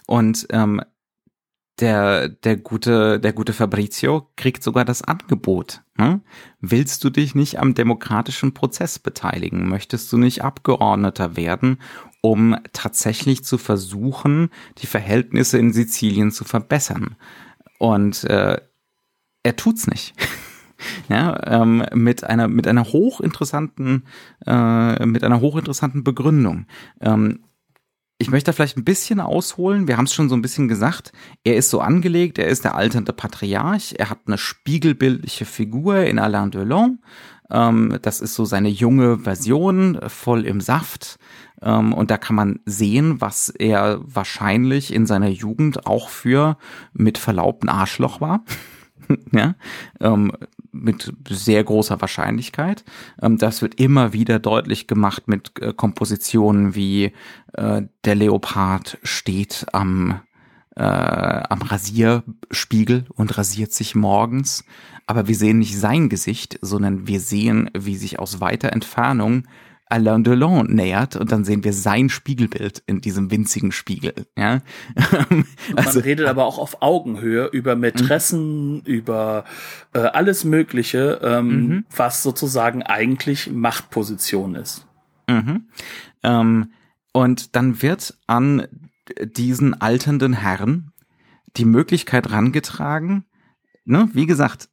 Und ähm, der, der gute, der gute Fabrizio kriegt sogar das Angebot. Hm? Willst du dich nicht am demokratischen Prozess beteiligen? Möchtest du nicht Abgeordneter werden, um tatsächlich zu versuchen, die Verhältnisse in Sizilien zu verbessern? Und äh, er tut's nicht. ja, ähm, mit einer mit einer hochinteressanten äh, mit einer hochinteressanten Begründung. Ähm, ich möchte da vielleicht ein bisschen ausholen. Wir haben es schon so ein bisschen gesagt. Er ist so angelegt, er ist der alternde Patriarch. Er hat eine spiegelbildliche Figur in Alain Delon. Ähm, das ist so seine junge Version, voll im Saft. Ähm, und da kann man sehen, was er wahrscheinlich in seiner Jugend auch für mit Verlaub ein Arschloch war. ja, ähm, mit sehr großer Wahrscheinlichkeit. Ähm, das wird immer wieder deutlich gemacht mit äh, Kompositionen wie äh, der Leopard steht am äh, am Rasierspiegel und rasiert sich morgens. Aber wir sehen nicht sein Gesicht, sondern wir sehen, wie sich aus weiter Entfernung Alain Delon nähert und dann sehen wir sein Spiegelbild in diesem winzigen Spiegel. Ja? also, Man redet aber auch auf Augenhöhe über Mätressen, mhm. über äh, alles Mögliche, ähm, mhm. was sozusagen eigentlich Machtposition ist. Mhm. Ähm, und dann wird an diesen alternden Herrn die Möglichkeit rangetragen, ne, wie gesagt,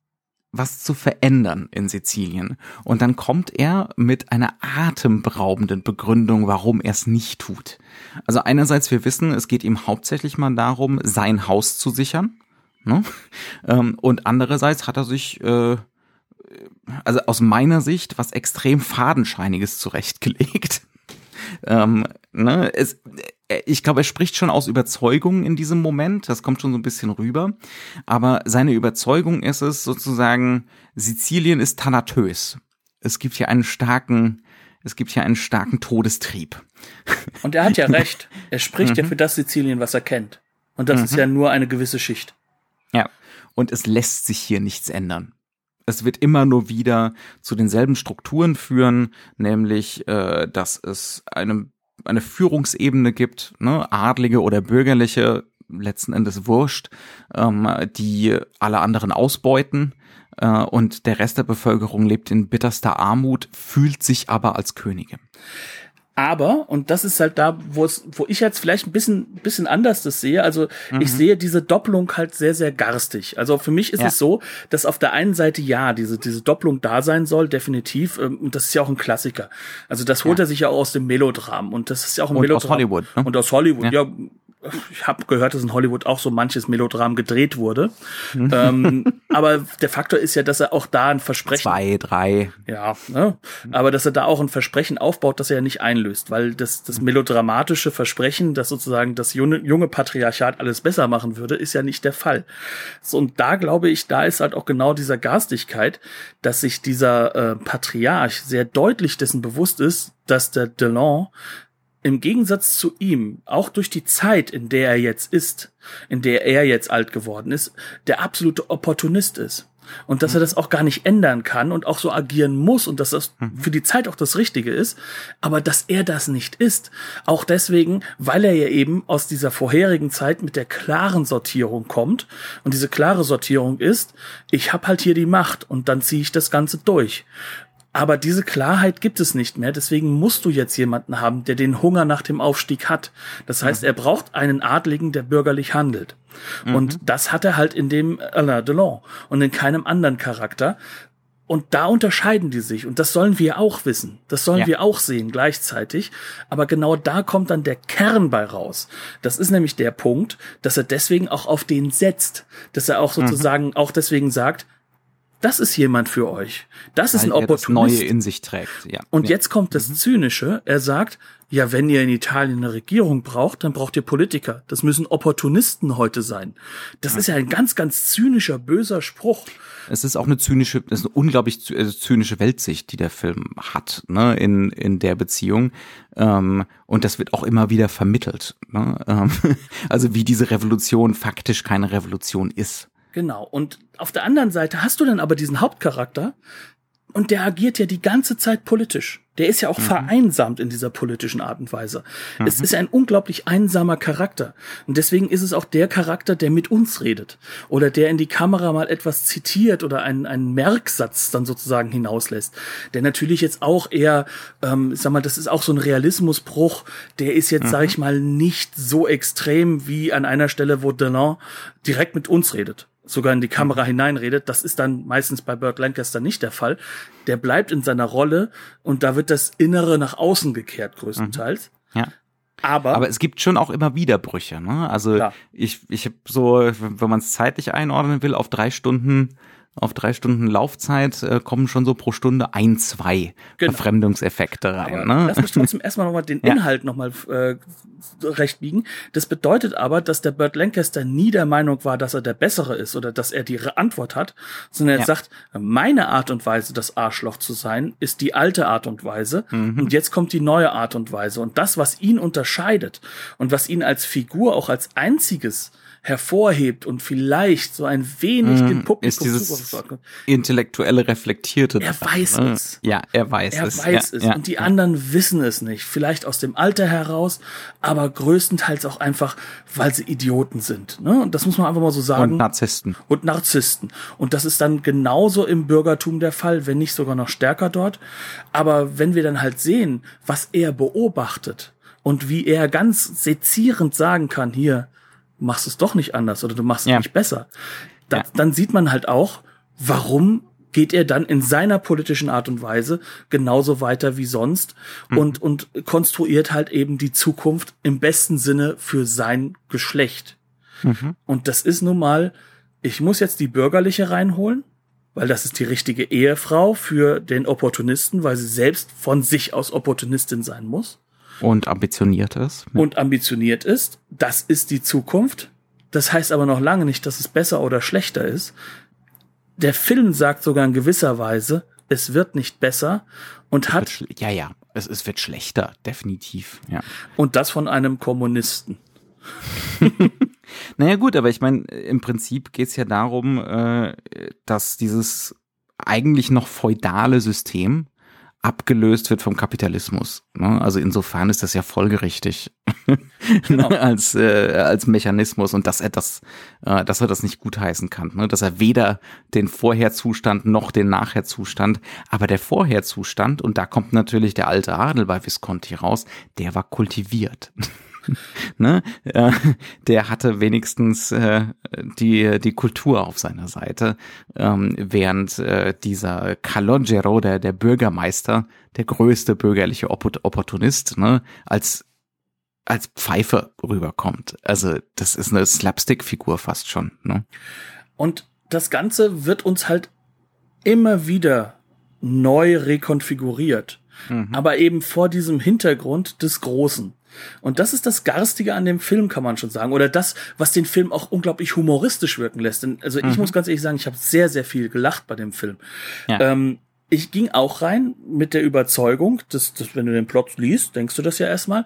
was zu verändern in Sizilien. Und dann kommt er mit einer atemberaubenden Begründung, warum er es nicht tut. Also einerseits, wir wissen, es geht ihm hauptsächlich mal darum, sein Haus zu sichern. Ne? Ähm, und andererseits hat er sich, äh, also aus meiner Sicht, was extrem Fadenscheiniges zurechtgelegt. Ähm, ne? es, ich glaube, er spricht schon aus Überzeugung in diesem Moment. Das kommt schon so ein bisschen rüber. Aber seine Überzeugung ist es sozusagen, Sizilien ist thanatös. Es gibt hier einen starken, es gibt hier einen starken Todestrieb. Und er hat ja recht. Er spricht mhm. ja für das Sizilien, was er kennt. Und das mhm. ist ja nur eine gewisse Schicht. Ja. Und es lässt sich hier nichts ändern. Es wird immer nur wieder zu denselben Strukturen führen, nämlich, äh, dass es einem eine Führungsebene gibt, ne, adlige oder bürgerliche, letzten Endes wurscht, ähm, die alle anderen ausbeuten äh, und der Rest der Bevölkerung lebt in bitterster Armut, fühlt sich aber als Könige. Aber, und das ist halt da, wo es, wo ich jetzt vielleicht ein bisschen, bisschen anders das sehe. Also mhm. ich sehe diese Doppelung halt sehr, sehr garstig. Also für mich ist ja. es so, dass auf der einen Seite ja, diese, diese Doppelung da sein soll, definitiv. Ähm, und das ist ja auch ein Klassiker. Also das holt ja. er sich ja auch aus dem Melodram. Und das ist ja auch ein und Melodram. Aus Hollywood. Ne? Und aus Hollywood, ja. ja ich habe gehört, dass in Hollywood auch so manches Melodram gedreht wurde. ähm, aber der Faktor ist ja, dass er auch da ein Versprechen. Zwei, drei. Ja, ne? aber dass er da auch ein Versprechen aufbaut, das er ja nicht einlöst, weil das, das melodramatische Versprechen, dass sozusagen das junge, junge Patriarchat alles besser machen würde, ist ja nicht der Fall. So, und da glaube ich, da ist halt auch genau dieser Garstigkeit, dass sich dieser äh, Patriarch sehr deutlich dessen bewusst ist, dass der Delon im Gegensatz zu ihm, auch durch die Zeit, in der er jetzt ist, in der er jetzt alt geworden ist, der absolute Opportunist ist. Und dass mhm. er das auch gar nicht ändern kann und auch so agieren muss und dass das mhm. für die Zeit auch das Richtige ist, aber dass er das nicht ist. Auch deswegen, weil er ja eben aus dieser vorherigen Zeit mit der klaren Sortierung kommt. Und diese klare Sortierung ist, ich habe halt hier die Macht und dann ziehe ich das Ganze durch. Aber diese Klarheit gibt es nicht mehr. Deswegen musst du jetzt jemanden haben, der den Hunger nach dem Aufstieg hat. Das heißt, mhm. er braucht einen Adligen, der bürgerlich handelt. Mhm. Und das hat er halt in dem Alain Delon und in keinem anderen Charakter. Und da unterscheiden die sich. Und das sollen wir auch wissen. Das sollen ja. wir auch sehen gleichzeitig. Aber genau da kommt dann der Kern bei raus. Das ist nämlich der Punkt, dass er deswegen auch auf den setzt. Dass er auch mhm. sozusagen mhm. auch deswegen sagt, das ist jemand für euch. Das ist ein Opportunist. Das Neue in sich trägt, ja. Und ja. jetzt kommt das mhm. Zynische. Er sagt, ja, wenn ihr in Italien eine Regierung braucht, dann braucht ihr Politiker. Das müssen Opportunisten heute sein. Das ja. ist ja ein ganz, ganz zynischer, böser Spruch. Es ist auch eine zynische, es ist eine unglaublich äh, zynische Weltsicht, die der Film hat, ne, in, in der Beziehung. Ähm, und das wird auch immer wieder vermittelt. Ne? Ähm, also wie diese Revolution faktisch keine Revolution ist. Genau. Und auf der anderen Seite hast du dann aber diesen Hauptcharakter und der agiert ja die ganze Zeit politisch. Der ist ja auch mhm. vereinsamt in dieser politischen Art und Weise. Mhm. Es ist ein unglaublich einsamer Charakter. Und deswegen ist es auch der Charakter, der mit uns redet. Oder der in die Kamera mal etwas zitiert oder einen, einen Merksatz dann sozusagen hinauslässt. Der natürlich jetzt auch eher, ähm, ich sag mal, das ist auch so ein Realismusbruch. Der ist jetzt, mhm. sag ich mal, nicht so extrem wie an einer Stelle, wo Delon direkt mit uns redet sogar in die Kamera hineinredet. Das ist dann meistens bei Burt Lancaster nicht der Fall. Der bleibt in seiner Rolle und da wird das Innere nach außen gekehrt, größtenteils. Mhm. Ja. Aber, aber es gibt schon auch immer Widerbrüche. Ne? Also klar. ich, ich habe so, wenn man es zeitlich einordnen will, auf drei Stunden auf drei Stunden Laufzeit äh, kommen schon so pro Stunde ein, zwei genau. Verfremdungseffekte rein. Ne? Lass mich trotzdem erstmal nochmal den Inhalt ja. nochmal äh, recht biegen. Das bedeutet aber, dass der Burt Lancaster nie der Meinung war, dass er der Bessere ist oder dass er die Antwort hat, sondern er ja. sagt, meine Art und Weise, das Arschloch zu sein, ist die alte Art und Weise mhm. und jetzt kommt die neue Art und Weise. Und das, was ihn unterscheidet und was ihn als Figur auch als einziges hervorhebt und vielleicht so ein wenig mm, dem Publikum ist dieses intellektuelle reflektierte er daran, weiß ne? es. Ja er weiß er es. er weiß ja, es. ja, und die ja. anderen wissen es nicht. Vielleicht aus dem Alter heraus aber größtenteils auch einfach weil sie Idioten sind ne? Und das muss man einfach mal so sagen. Und Narzissten. Und Narzissten. Und das ist dann genauso im Bürgertum der Fall wenn nicht sogar noch stärker dort. Aber wenn wir dann halt sehen was er beobachtet und wie er ganz sezierend sagen kann, hier, machst es doch nicht anders oder du machst es ja. nicht besser. Da, ja. Dann sieht man halt auch, warum geht er dann in seiner politischen Art und Weise genauso weiter wie sonst mhm. und, und konstruiert halt eben die Zukunft im besten Sinne für sein Geschlecht. Mhm. Und das ist nun mal, ich muss jetzt die bürgerliche reinholen, weil das ist die richtige Ehefrau für den Opportunisten, weil sie selbst von sich aus Opportunistin sein muss. Und ambitioniert ist. Und ambitioniert ist. Das ist die Zukunft. Das heißt aber noch lange nicht, dass es besser oder schlechter ist. Der Film sagt sogar in gewisser Weise, es wird nicht besser und hat. Ja, ja, es, es wird schlechter, definitiv. Ja. Und das von einem Kommunisten. naja gut, aber ich meine, im Prinzip geht's ja darum, äh, dass dieses eigentlich noch feudale System abgelöst wird vom Kapitalismus. Ne? Also insofern ist das ja folgerichtig genau. als äh, als Mechanismus und dass er das, äh, dass er das nicht gutheißen kann, ne? dass er weder den Vorherzustand noch den Nachherzustand, aber der Vorherzustand und da kommt natürlich der alte Adel bei Visconti raus, der war kultiviert. ne? Äh, der hatte wenigstens äh, die, die Kultur auf seiner Seite, ähm, während äh, dieser Calogero, der, der Bürgermeister, der größte bürgerliche Opportunist, ne, als als Pfeife rüberkommt. Also das ist eine Slapstick-Figur fast schon. Ne? Und das Ganze wird uns halt immer wieder neu rekonfiguriert. Mhm. Aber eben vor diesem Hintergrund des Großen. Und das ist das Garstige an dem Film, kann man schon sagen. Oder das, was den Film auch unglaublich humoristisch wirken lässt. Denn, also mhm. ich muss ganz ehrlich sagen, ich habe sehr, sehr viel gelacht bei dem Film. Ja. Ähm, ich ging auch rein mit der Überzeugung, dass, dass wenn du den Plot liest, denkst du das ja erstmal,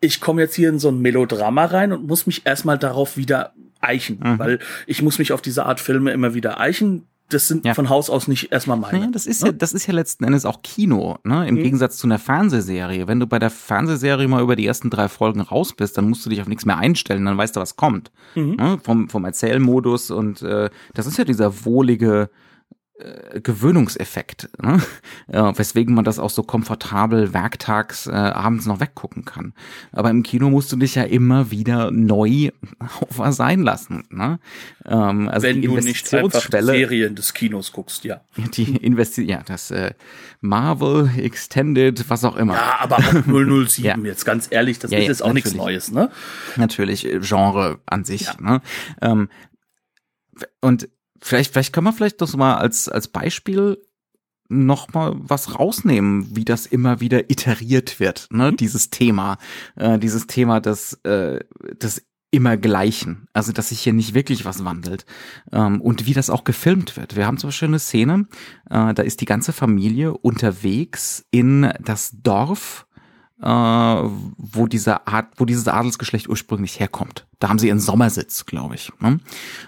ich komme jetzt hier in so ein Melodrama rein und muss mich erstmal darauf wieder eichen, mhm. weil ich muss mich auf diese Art Filme immer wieder eichen das sind ja. von Haus aus nicht erstmal meine. Naja, das ist ne? ja, das ist ja letzten Endes auch Kino, ne? Im mhm. Gegensatz zu einer Fernsehserie. Wenn du bei der Fernsehserie mal über die ersten drei Folgen raus bist, dann musst du dich auf nichts mehr einstellen, dann weißt du, was kommt. Mhm. Ne? Vom, vom Erzählmodus und äh, das ist ja dieser wohlige äh, Gewöhnungseffekt, ne? ja, weswegen man das auch so komfortabel werktags äh, abends noch weggucken kann. Aber im Kino musst du dich ja immer wieder neu auf was sein lassen. Ne? Ähm, also Wenn du nicht einfach die Serien des Kinos guckst, ja. Die Investi ja, das äh, Marvel Extended, was auch immer. Ja, aber auch 007 ja. jetzt ganz ehrlich, das ja, ist jetzt auch nichts Neues, ne? Natürlich äh, Genre an sich. Ja. Ne? Ähm, und vielleicht, vielleicht können wir vielleicht das mal als, als Beispiel noch mal was rausnehmen, wie das immer wieder iteriert wird, ne? Mhm. Dieses Thema, äh, dieses Thema des, äh, des immer Gleichen, also dass sich hier nicht wirklich was wandelt ähm, und wie das auch gefilmt wird. Wir haben zum Beispiel eine Szene, äh, da ist die ganze Familie unterwegs in das Dorf äh, wo dieser Art, wo dieses Adelsgeschlecht ursprünglich herkommt. Da haben sie ihren Sommersitz, glaube ich. Ne?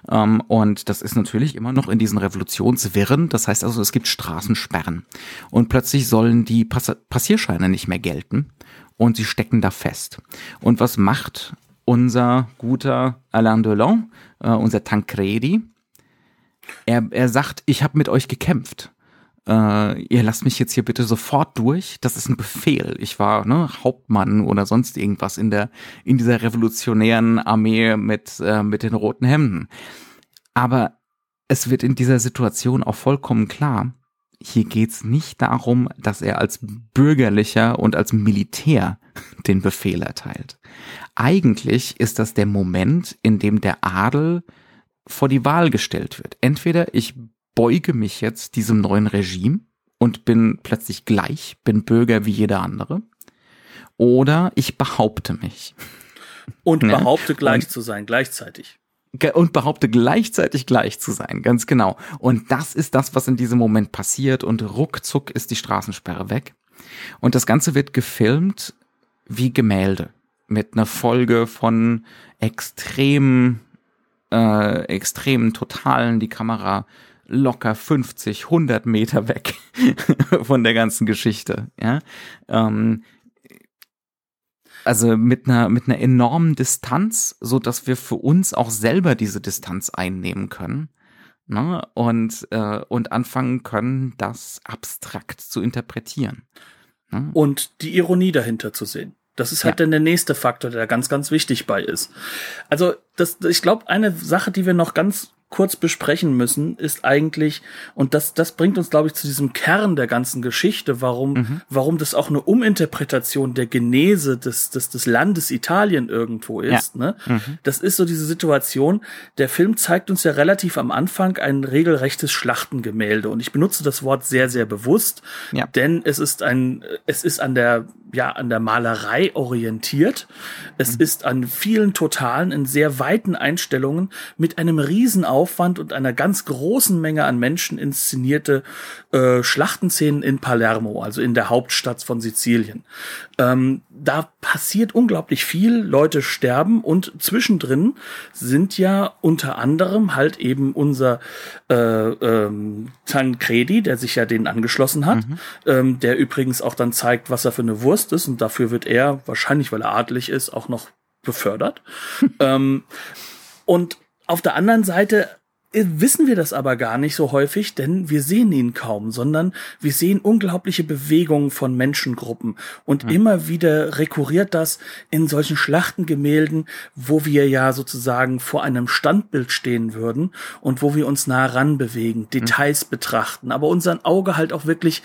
Ähm, und das ist natürlich immer noch in diesen Revolutionswirren. Das heißt also, es gibt Straßensperren. Und plötzlich sollen die Pass Passierscheine nicht mehr gelten. Und sie stecken da fest. Und was macht unser guter Alain Delon, äh, unser Tancredi? Er, er sagt, ich habe mit euch gekämpft äh, ihr lasst mich jetzt hier bitte sofort durch. Das ist ein Befehl. Ich war ne, Hauptmann oder sonst irgendwas in der in dieser revolutionären Armee mit äh, mit den roten Hemden. Aber es wird in dieser Situation auch vollkommen klar, hier geht's nicht darum, dass er als bürgerlicher und als Militär den Befehl erteilt. Eigentlich ist das der Moment, in dem der Adel vor die Wahl gestellt wird. Entweder ich beuge mich jetzt diesem neuen Regime und bin plötzlich gleich, bin Bürger wie jeder andere. Oder ich behaupte mich. Und behaupte gleich und, zu sein, gleichzeitig. Und behaupte gleichzeitig gleich zu sein, ganz genau. Und das ist das, was in diesem Moment passiert und ruckzuck ist die Straßensperre weg. Und das Ganze wird gefilmt wie Gemälde mit einer Folge von extremen, äh, extremen Totalen. Die Kamera locker 50, 100 Meter weg von der ganzen Geschichte. Ja, ähm, also mit einer mit einer enormen Distanz, so dass wir für uns auch selber diese Distanz einnehmen können ne? und äh, und anfangen können, das abstrakt zu interpretieren ne? und die Ironie dahinter zu sehen. Das ist halt ja. dann der nächste Faktor, der ganz, ganz wichtig bei ist. Also, das, ich glaube, eine Sache, die wir noch ganz kurz besprechen müssen, ist eigentlich, und das, das bringt uns, glaube ich, zu diesem Kern der ganzen Geschichte, warum, mhm. warum das auch eine Uminterpretation der Genese des, des, des Landes Italien irgendwo ist. Ja. Ne? Mhm. Das ist so diese Situation. Der Film zeigt uns ja relativ am Anfang ein regelrechtes Schlachtengemälde. Und ich benutze das Wort sehr, sehr bewusst, ja. denn es ist ein, es ist an der ja an der Malerei orientiert. Es mhm. ist an vielen Totalen in sehr weiten Einstellungen mit einem Riesenaufwand und einer ganz großen Menge an Menschen inszenierte äh, Schlachtenszenen in Palermo, also in der Hauptstadt von Sizilien. Ähm, da passiert unglaublich viel, Leute sterben und zwischendrin sind ja unter anderem halt eben unser äh, ähm, Tancredi, der sich ja denen angeschlossen hat, mhm. ähm, der übrigens auch dann zeigt, was er für eine Wurst ist und dafür wird er, wahrscheinlich weil er adlig ist, auch noch befördert. ähm, und auf der anderen Seite wissen wir das aber gar nicht so häufig, denn wir sehen ihn kaum, sondern wir sehen unglaubliche Bewegungen von Menschengruppen und mhm. immer wieder rekurriert das in solchen Schlachtengemälden, wo wir ja sozusagen vor einem Standbild stehen würden und wo wir uns nah ran bewegen, Details mhm. betrachten, aber unser Auge halt auch wirklich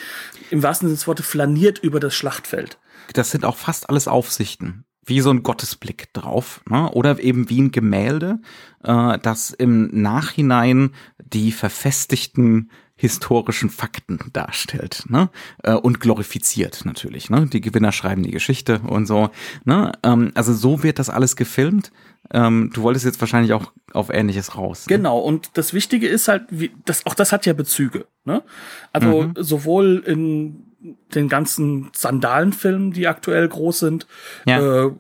im wahrsten Sinne des Wortes flaniert über das Schlachtfeld. Das sind auch fast alles Aufsichten wie so ein Gottesblick drauf, ne? oder eben wie ein Gemälde, äh, das im Nachhinein die verfestigten historischen Fakten darstellt ne? äh, und glorifiziert natürlich. Ne? Die Gewinner schreiben die Geschichte und so. Ne? Ähm, also so wird das alles gefilmt. Ähm, du wolltest jetzt wahrscheinlich auch auf Ähnliches raus. Ne? Genau, und das Wichtige ist halt, wie, das, auch das hat ja Bezüge. Ne? Also mhm. sowohl in den ganzen Sandalenfilmen, die aktuell groß sind. Ja. Äh,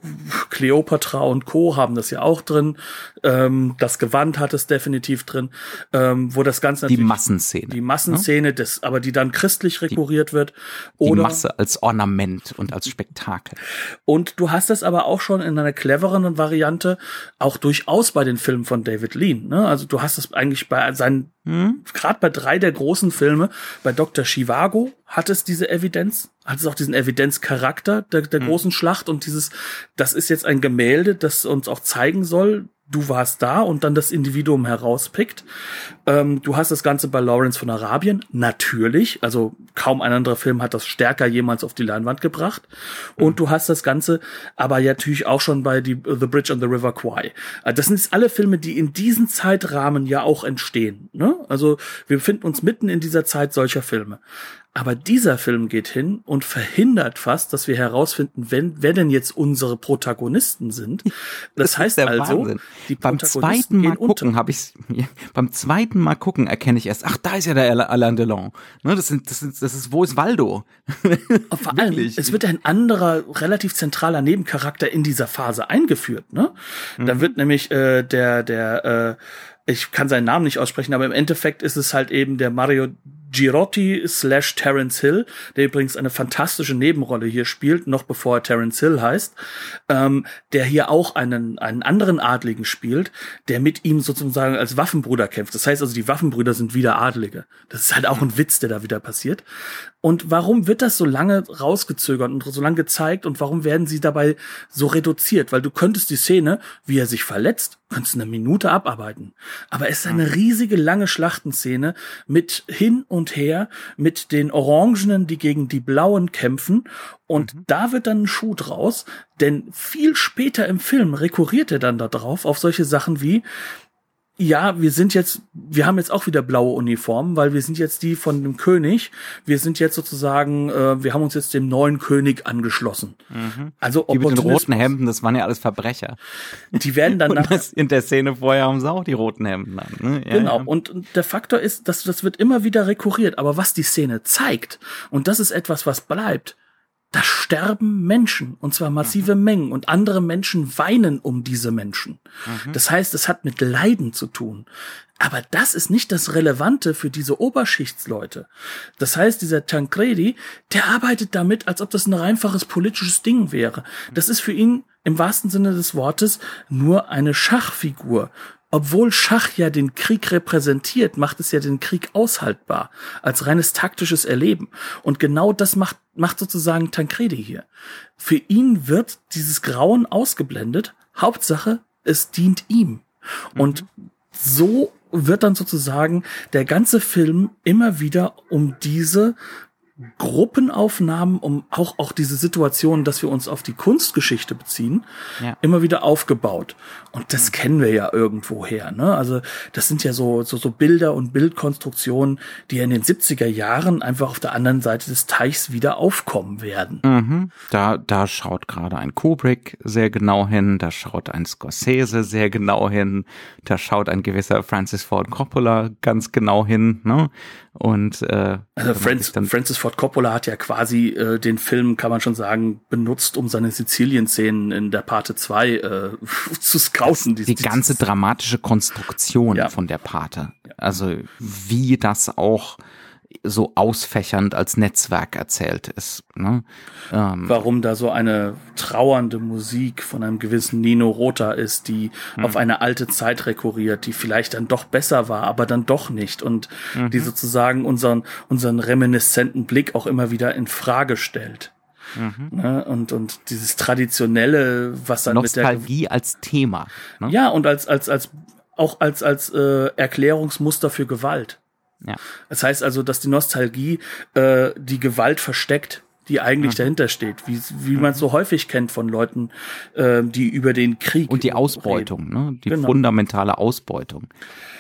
Cleopatra und Co. haben das ja auch drin. Ähm, das Gewand hat es definitiv drin. Ähm, wo das Ganze Die Massenszene. Die Massenszene, ne? des, aber die dann christlich rekurriert die, wird. Oder, die Masse als Ornament und als Spektakel. Und du hast es aber auch schon in einer clevereren Variante auch durchaus bei den Filmen von David Lean. Ne? Also du hast es eigentlich bei seinen hm? Gerade bei drei der großen Filme, bei Dr. Chivago hat es diese Evidenz, hat es auch diesen Evidenzcharakter der, der hm. großen Schlacht und dieses, das ist jetzt ein Gemälde, das uns auch zeigen soll, du warst da und dann das Individuum herauspickt. Ähm, du hast das Ganze bei Lawrence von Arabien, natürlich. Also kaum ein anderer Film hat das stärker jemals auf die Leinwand gebracht. Und mhm. du hast das Ganze aber ja natürlich auch schon bei die, The Bridge on the River Kwai. Äh, das sind alle Filme, die in diesen Zeitrahmen ja auch entstehen. Ne? Also wir befinden uns mitten in dieser Zeit solcher Filme. Aber dieser Film geht hin und verhindert fast, dass wir herausfinden, wenn, wer denn jetzt unsere Protagonisten sind. Das, das heißt also, Wahnsinn. die beim zweiten Mal gucken habe ich ja, beim zweiten Mal gucken erkenne ich erst, ach, da ist ja der Alain Delon. Ne, das sind, das sind, das ist, wo ist Waldo? Vor allem, es wird ein anderer, relativ zentraler Nebencharakter in dieser Phase eingeführt. Ne? Mhm. Da wird nämlich äh, der, der, äh, ich kann seinen Namen nicht aussprechen, aber im Endeffekt ist es halt eben der Mario Girotti slash Terence Hill, der übrigens eine fantastische Nebenrolle hier spielt, noch bevor er Terence Hill heißt, ähm, der hier auch einen, einen anderen Adligen spielt, der mit ihm sozusagen als Waffenbruder kämpft. Das heißt also, die Waffenbrüder sind wieder Adlige. Das ist halt auch ein Witz, der da wieder passiert. Und warum wird das so lange rausgezögert und so lange gezeigt und warum werden sie dabei so reduziert? Weil du könntest die Szene, wie er sich verletzt, könntest eine Minute abarbeiten. Aber es ist eine riesige lange Schlachtenszene mit hin und her, mit den Orangenen, die gegen die Blauen kämpfen. Und mhm. da wird dann ein Schuh draus, denn viel später im Film rekurriert er dann darauf, auf solche Sachen wie, ja, wir sind jetzt, wir haben jetzt auch wieder blaue Uniformen, weil wir sind jetzt die von dem König. Wir sind jetzt sozusagen, äh, wir haben uns jetzt dem neuen König angeschlossen. Mhm. Also die mit den roten Hemden, das waren ja alles Verbrecher. Die werden dann nach in der Szene vorher haben sie auch die roten Hemden an. Ne? Ja, genau. Ja. Und der Faktor ist, dass das wird immer wieder rekurriert. Aber was die Szene zeigt und das ist etwas, was bleibt, da sterben Menschen und zwar massive mhm. Mengen und andere Menschen weinen um diese Menschen. Mhm. Das heißt, es hat mit Leiden zu tun. Aber das ist nicht das Relevante für diese Oberschichtsleute. Das heißt, dieser Tancredi, der arbeitet damit, als ob das ein einfaches politisches Ding wäre. Das ist für ihn im wahrsten Sinne des Wortes nur eine Schachfigur obwohl Schach ja den Krieg repräsentiert, macht es ja den Krieg aushaltbar, als reines taktisches Erleben. Und genau das macht, macht sozusagen Tancredi hier. Für ihn wird dieses Grauen ausgeblendet. Hauptsache, es dient ihm. Und mhm. so wird dann sozusagen der ganze Film immer wieder um diese Gruppenaufnahmen, um auch, auch diese Situation, dass wir uns auf die Kunstgeschichte beziehen, ja. immer wieder aufgebaut. Und das kennen wir ja irgendwo her. Ne? Also das sind ja so, so, so Bilder und Bildkonstruktionen, die ja in den 70er Jahren einfach auf der anderen Seite des Teichs wieder aufkommen werden. Mhm. Da, da schaut gerade ein Kubrick sehr genau hin, da schaut ein Scorsese sehr genau hin, da schaut ein gewisser Francis Ford Coppola ganz genau hin. Ne? Und äh, also Francis, Francis Ford Coppola hat ja quasi äh, den Film, kann man schon sagen, benutzt, um seine Sizilien-Szenen in der Pate 2 äh, zu scouten. Die, die ganze dramatische Konstruktion ja. von der Pate. Also wie das auch so ausfächernd als Netzwerk erzählt ist. Ne? Ähm, Warum da so eine trauernde Musik von einem gewissen Nino Rota ist, die mhm. auf eine alte Zeit rekurriert, die vielleicht dann doch besser war, aber dann doch nicht und mhm. die sozusagen unseren, unseren reminiszenten Blick auch immer wieder in Frage stellt. Mhm. Ne? Und, und dieses traditionelle, was dann Nostalgie mit der als Thema. Ne? Ja, und als, als, als, auch als, als äh, Erklärungsmuster für Gewalt. Ja. Das heißt also, dass die Nostalgie äh, die Gewalt versteckt, die eigentlich mhm. dahinter steht, wie, wie mhm. man es so häufig kennt von Leuten, äh, die über den Krieg und die Ausbeutung, reden. ne? die genau. fundamentale Ausbeutung,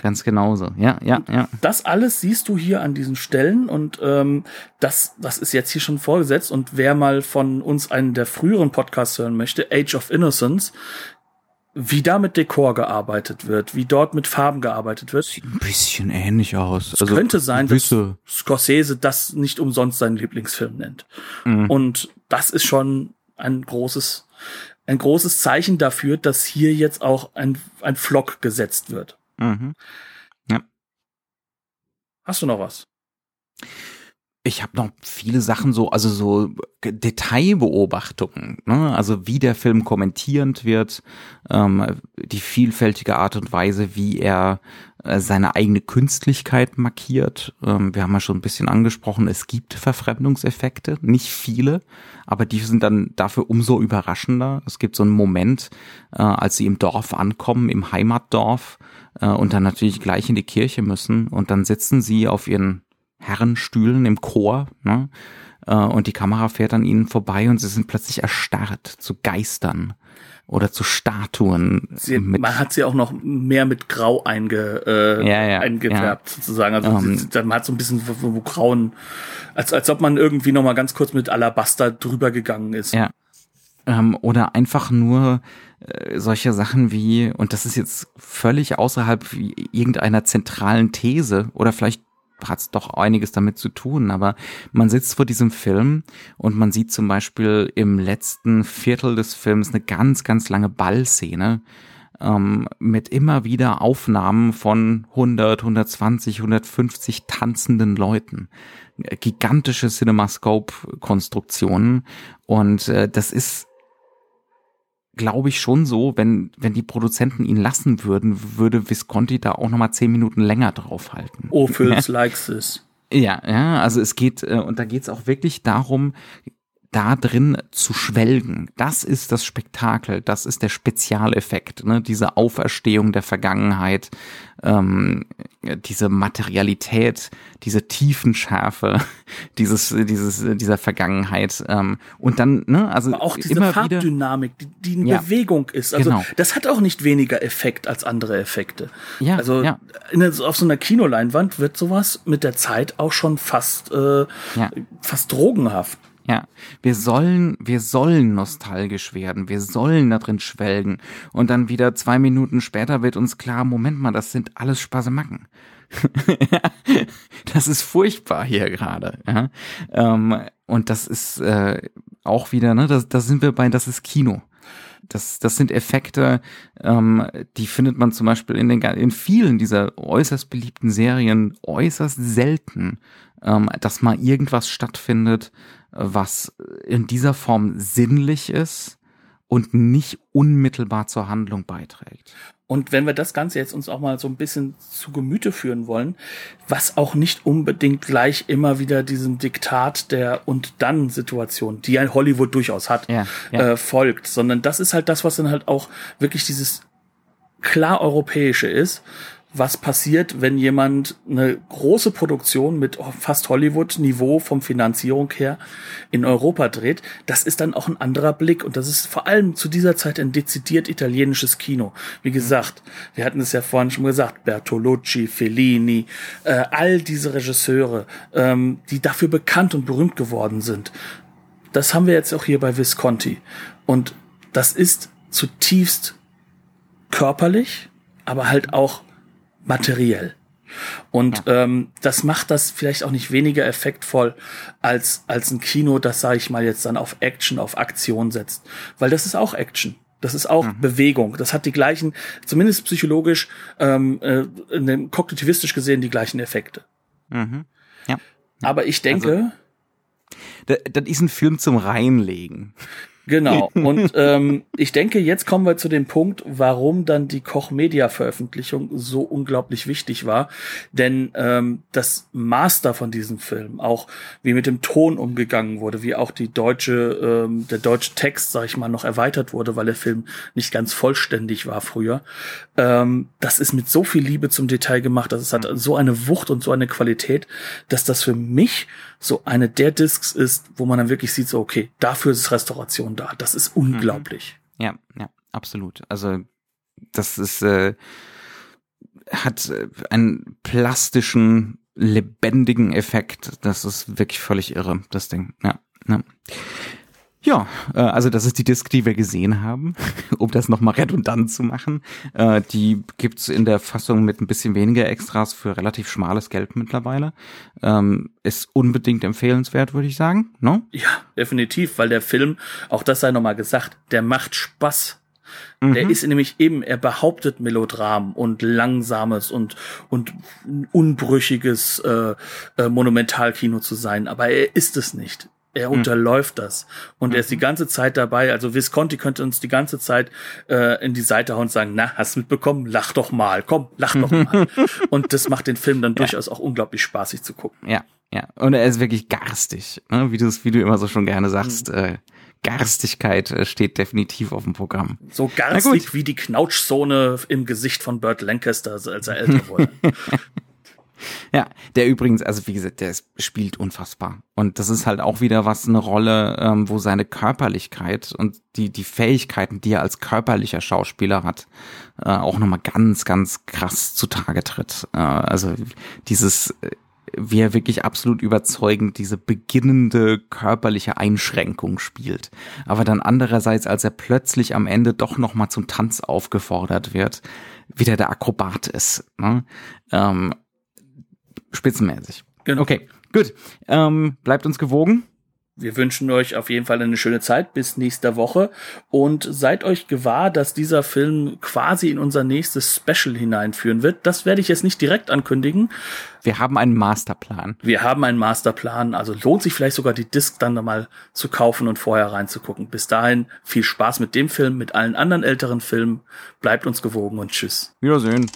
ganz genauso, ja, ja, ja. Das alles siehst du hier an diesen Stellen und ähm, das, das ist jetzt hier schon vorgesetzt und wer mal von uns einen der früheren Podcasts hören möchte, Age of Innocence, wie da mit Dekor gearbeitet wird, wie dort mit Farben gearbeitet wird. Sieht ein bisschen ähnlich aus. Es also könnte sein, dass Scorsese das nicht umsonst seinen Lieblingsfilm nennt. Mhm. Und das ist schon ein großes, ein großes Zeichen dafür, dass hier jetzt auch ein, ein Flock gesetzt wird. Mhm. Ja. Hast du noch was? Ich habe noch viele Sachen so, also so Detailbeobachtungen, ne? also wie der Film kommentierend wird, ähm, die vielfältige Art und Weise, wie er äh, seine eigene Künstlichkeit markiert. Ähm, wir haben ja schon ein bisschen angesprochen, es gibt Verfremdungseffekte, nicht viele, aber die sind dann dafür umso überraschender. Es gibt so einen Moment, äh, als sie im Dorf ankommen, im Heimatdorf, äh, und dann natürlich gleich in die Kirche müssen und dann sitzen sie auf ihren Herrenstühlen im Chor, ne? Äh, und die Kamera fährt an ihnen vorbei und sie sind plötzlich erstarrt zu Geistern oder zu Statuen. Sie, man hat sie auch noch mehr mit Grau einge, äh, ja, ja, eingefärbt, ja. sozusagen. Also um, ähm. man hat so ein bisschen so, so grauen, als, als ob man irgendwie noch mal ganz kurz mit Alabaster drüber gegangen ist. Ja. Ähm, oder einfach nur äh, solche Sachen wie, und das ist jetzt völlig außerhalb irgendeiner zentralen These oder vielleicht hat es doch einiges damit zu tun, aber man sitzt vor diesem Film und man sieht zum Beispiel im letzten Viertel des Films eine ganz, ganz lange Ballszene ähm, mit immer wieder Aufnahmen von 100, 120, 150 tanzenden Leuten. Gigantische Cinemascope-Konstruktionen und äh, das ist glaube ich schon so, wenn, wenn die Produzenten ihn lassen würden, würde Visconti da auch nochmal zehn Minuten länger draufhalten. Oh, Phils ja. likes this. Ja, ja, also es geht, äh, und da geht es auch wirklich darum, da drin zu schwelgen. Das ist das Spektakel, das ist der Spezialeffekt, ne? diese Auferstehung der Vergangenheit, ähm, diese Materialität, diese Tiefenschärfe dieses, dieses, dieser Vergangenheit ähm, und dann, ne, also Aber auch diese immer Farbdynamik, die, die in ja, Bewegung ist. Also genau. das hat auch nicht weniger Effekt als andere Effekte. Ja, also ja. In, auf so einer Kinoleinwand wird sowas mit der Zeit auch schon fast, äh, ja. fast drogenhaft. Ja, wir sollen, wir sollen nostalgisch werden, wir sollen da drin schwelgen. Und dann wieder zwei Minuten später wird uns klar, Moment mal, das sind alles Spasemacken. das ist furchtbar hier gerade. Ja? Ähm, und das ist äh, auch wieder, ne, da, da sind wir bei, das ist Kino. Das, das sind Effekte, ähm, die findet man zum Beispiel in, den, in vielen dieser äußerst beliebten Serien äußerst selten, ähm, dass mal irgendwas stattfindet, was in dieser Form sinnlich ist und nicht unmittelbar zur Handlung beiträgt. Und wenn wir das Ganze jetzt uns auch mal so ein bisschen zu Gemüte führen wollen, was auch nicht unbedingt gleich immer wieder diesem Diktat der und dann Situation, die ein Hollywood durchaus hat, ja, ja. Äh, folgt, sondern das ist halt das, was dann halt auch wirklich dieses klar europäische ist, was passiert, wenn jemand eine große Produktion mit fast Hollywood-Niveau vom Finanzierung her in Europa dreht. Das ist dann auch ein anderer Blick und das ist vor allem zu dieser Zeit ein dezidiert italienisches Kino. Wie gesagt, wir hatten es ja vorhin schon gesagt, Bertolucci, Fellini, äh, all diese Regisseure, ähm, die dafür bekannt und berühmt geworden sind. Das haben wir jetzt auch hier bei Visconti. Und das ist zutiefst körperlich, aber halt auch materiell. Und ja. ähm, das macht das vielleicht auch nicht weniger effektvoll als, als ein Kino, das, sage ich mal, jetzt dann auf Action, auf Aktion setzt. Weil das ist auch Action. Das ist auch mhm. Bewegung. Das hat die gleichen, zumindest psychologisch, ähm, äh, kognitivistisch gesehen, die gleichen Effekte. Mhm. Ja. Aber ich denke. Also, das, das ist ein Film zum Reinlegen. Genau. Und ähm, ich denke, jetzt kommen wir zu dem Punkt, warum dann die Koch-Media-Veröffentlichung so unglaublich wichtig war. Denn ähm, das Master von diesem Film, auch wie mit dem Ton umgegangen wurde, wie auch die deutsche, ähm, der deutsche Text, sag ich mal, noch erweitert wurde, weil der Film nicht ganz vollständig war früher. Ähm, das ist mit so viel Liebe zum Detail gemacht, dass es hat so eine Wucht und so eine Qualität, dass das für mich so eine der Discs ist, wo man dann wirklich sieht, so okay, dafür ist Restauration da. Das ist unglaublich. Mhm. Ja, ja, absolut. Also das ist äh, hat äh, einen plastischen, lebendigen Effekt. Das ist wirklich völlig irre, das Ding. Ja, ja. Ja, äh, also das ist die Disc, die wir gesehen haben, um das nochmal redundant zu machen. Äh, die gibt's in der Fassung mit ein bisschen weniger Extras für relativ schmales Geld mittlerweile. Ähm, ist unbedingt empfehlenswert, würde ich sagen. No? Ja, definitiv, weil der Film, auch das sei nochmal gesagt, der macht Spaß. Mhm. Der ist nämlich eben, er behauptet Melodram und langsames und, und unbrüchiges äh, äh, Monumentalkino zu sein, aber er ist es nicht. Er hm. unterläuft das. Und er ist die mhm. ganze Zeit dabei. Also Visconti könnte uns die ganze Zeit äh, in die Seite hauen und sagen, na, hast du mitbekommen? Lach doch mal. Komm, lach doch mal. und das macht den Film dann ja. durchaus auch unglaublich spaßig zu gucken. Ja, ja. Und er ist wirklich garstig, ne? wie, du wie du immer so schon gerne sagst. Mhm. Äh, Garstigkeit äh, steht definitiv auf dem Programm. So garstig wie die Knautschzone im Gesicht von Burt Lancaster, als er älter wurde. Ja, der übrigens, also wie gesagt, der spielt unfassbar. Und das ist halt auch wieder was, eine Rolle, ähm, wo seine Körperlichkeit und die, die Fähigkeiten, die er als körperlicher Schauspieler hat, äh, auch nochmal ganz, ganz krass zutage tritt. Äh, also dieses, wie er wirklich absolut überzeugend diese beginnende körperliche Einschränkung spielt. Aber dann andererseits, als er plötzlich am Ende doch nochmal zum Tanz aufgefordert wird, wieder der Akrobat ist. Ne? Ähm, spitzenmäßig. Genau. Okay, gut. Ähm, bleibt uns gewogen. Wir wünschen euch auf jeden Fall eine schöne Zeit bis nächste Woche und seid euch gewahr, dass dieser Film quasi in unser nächstes Special hineinführen wird. Das werde ich jetzt nicht direkt ankündigen. Wir haben einen Masterplan. Wir haben einen Masterplan, also lohnt sich vielleicht sogar die Disc dann mal zu kaufen und vorher reinzugucken. Bis dahin viel Spaß mit dem Film, mit allen anderen älteren Filmen. Bleibt uns gewogen und tschüss. Wiedersehen.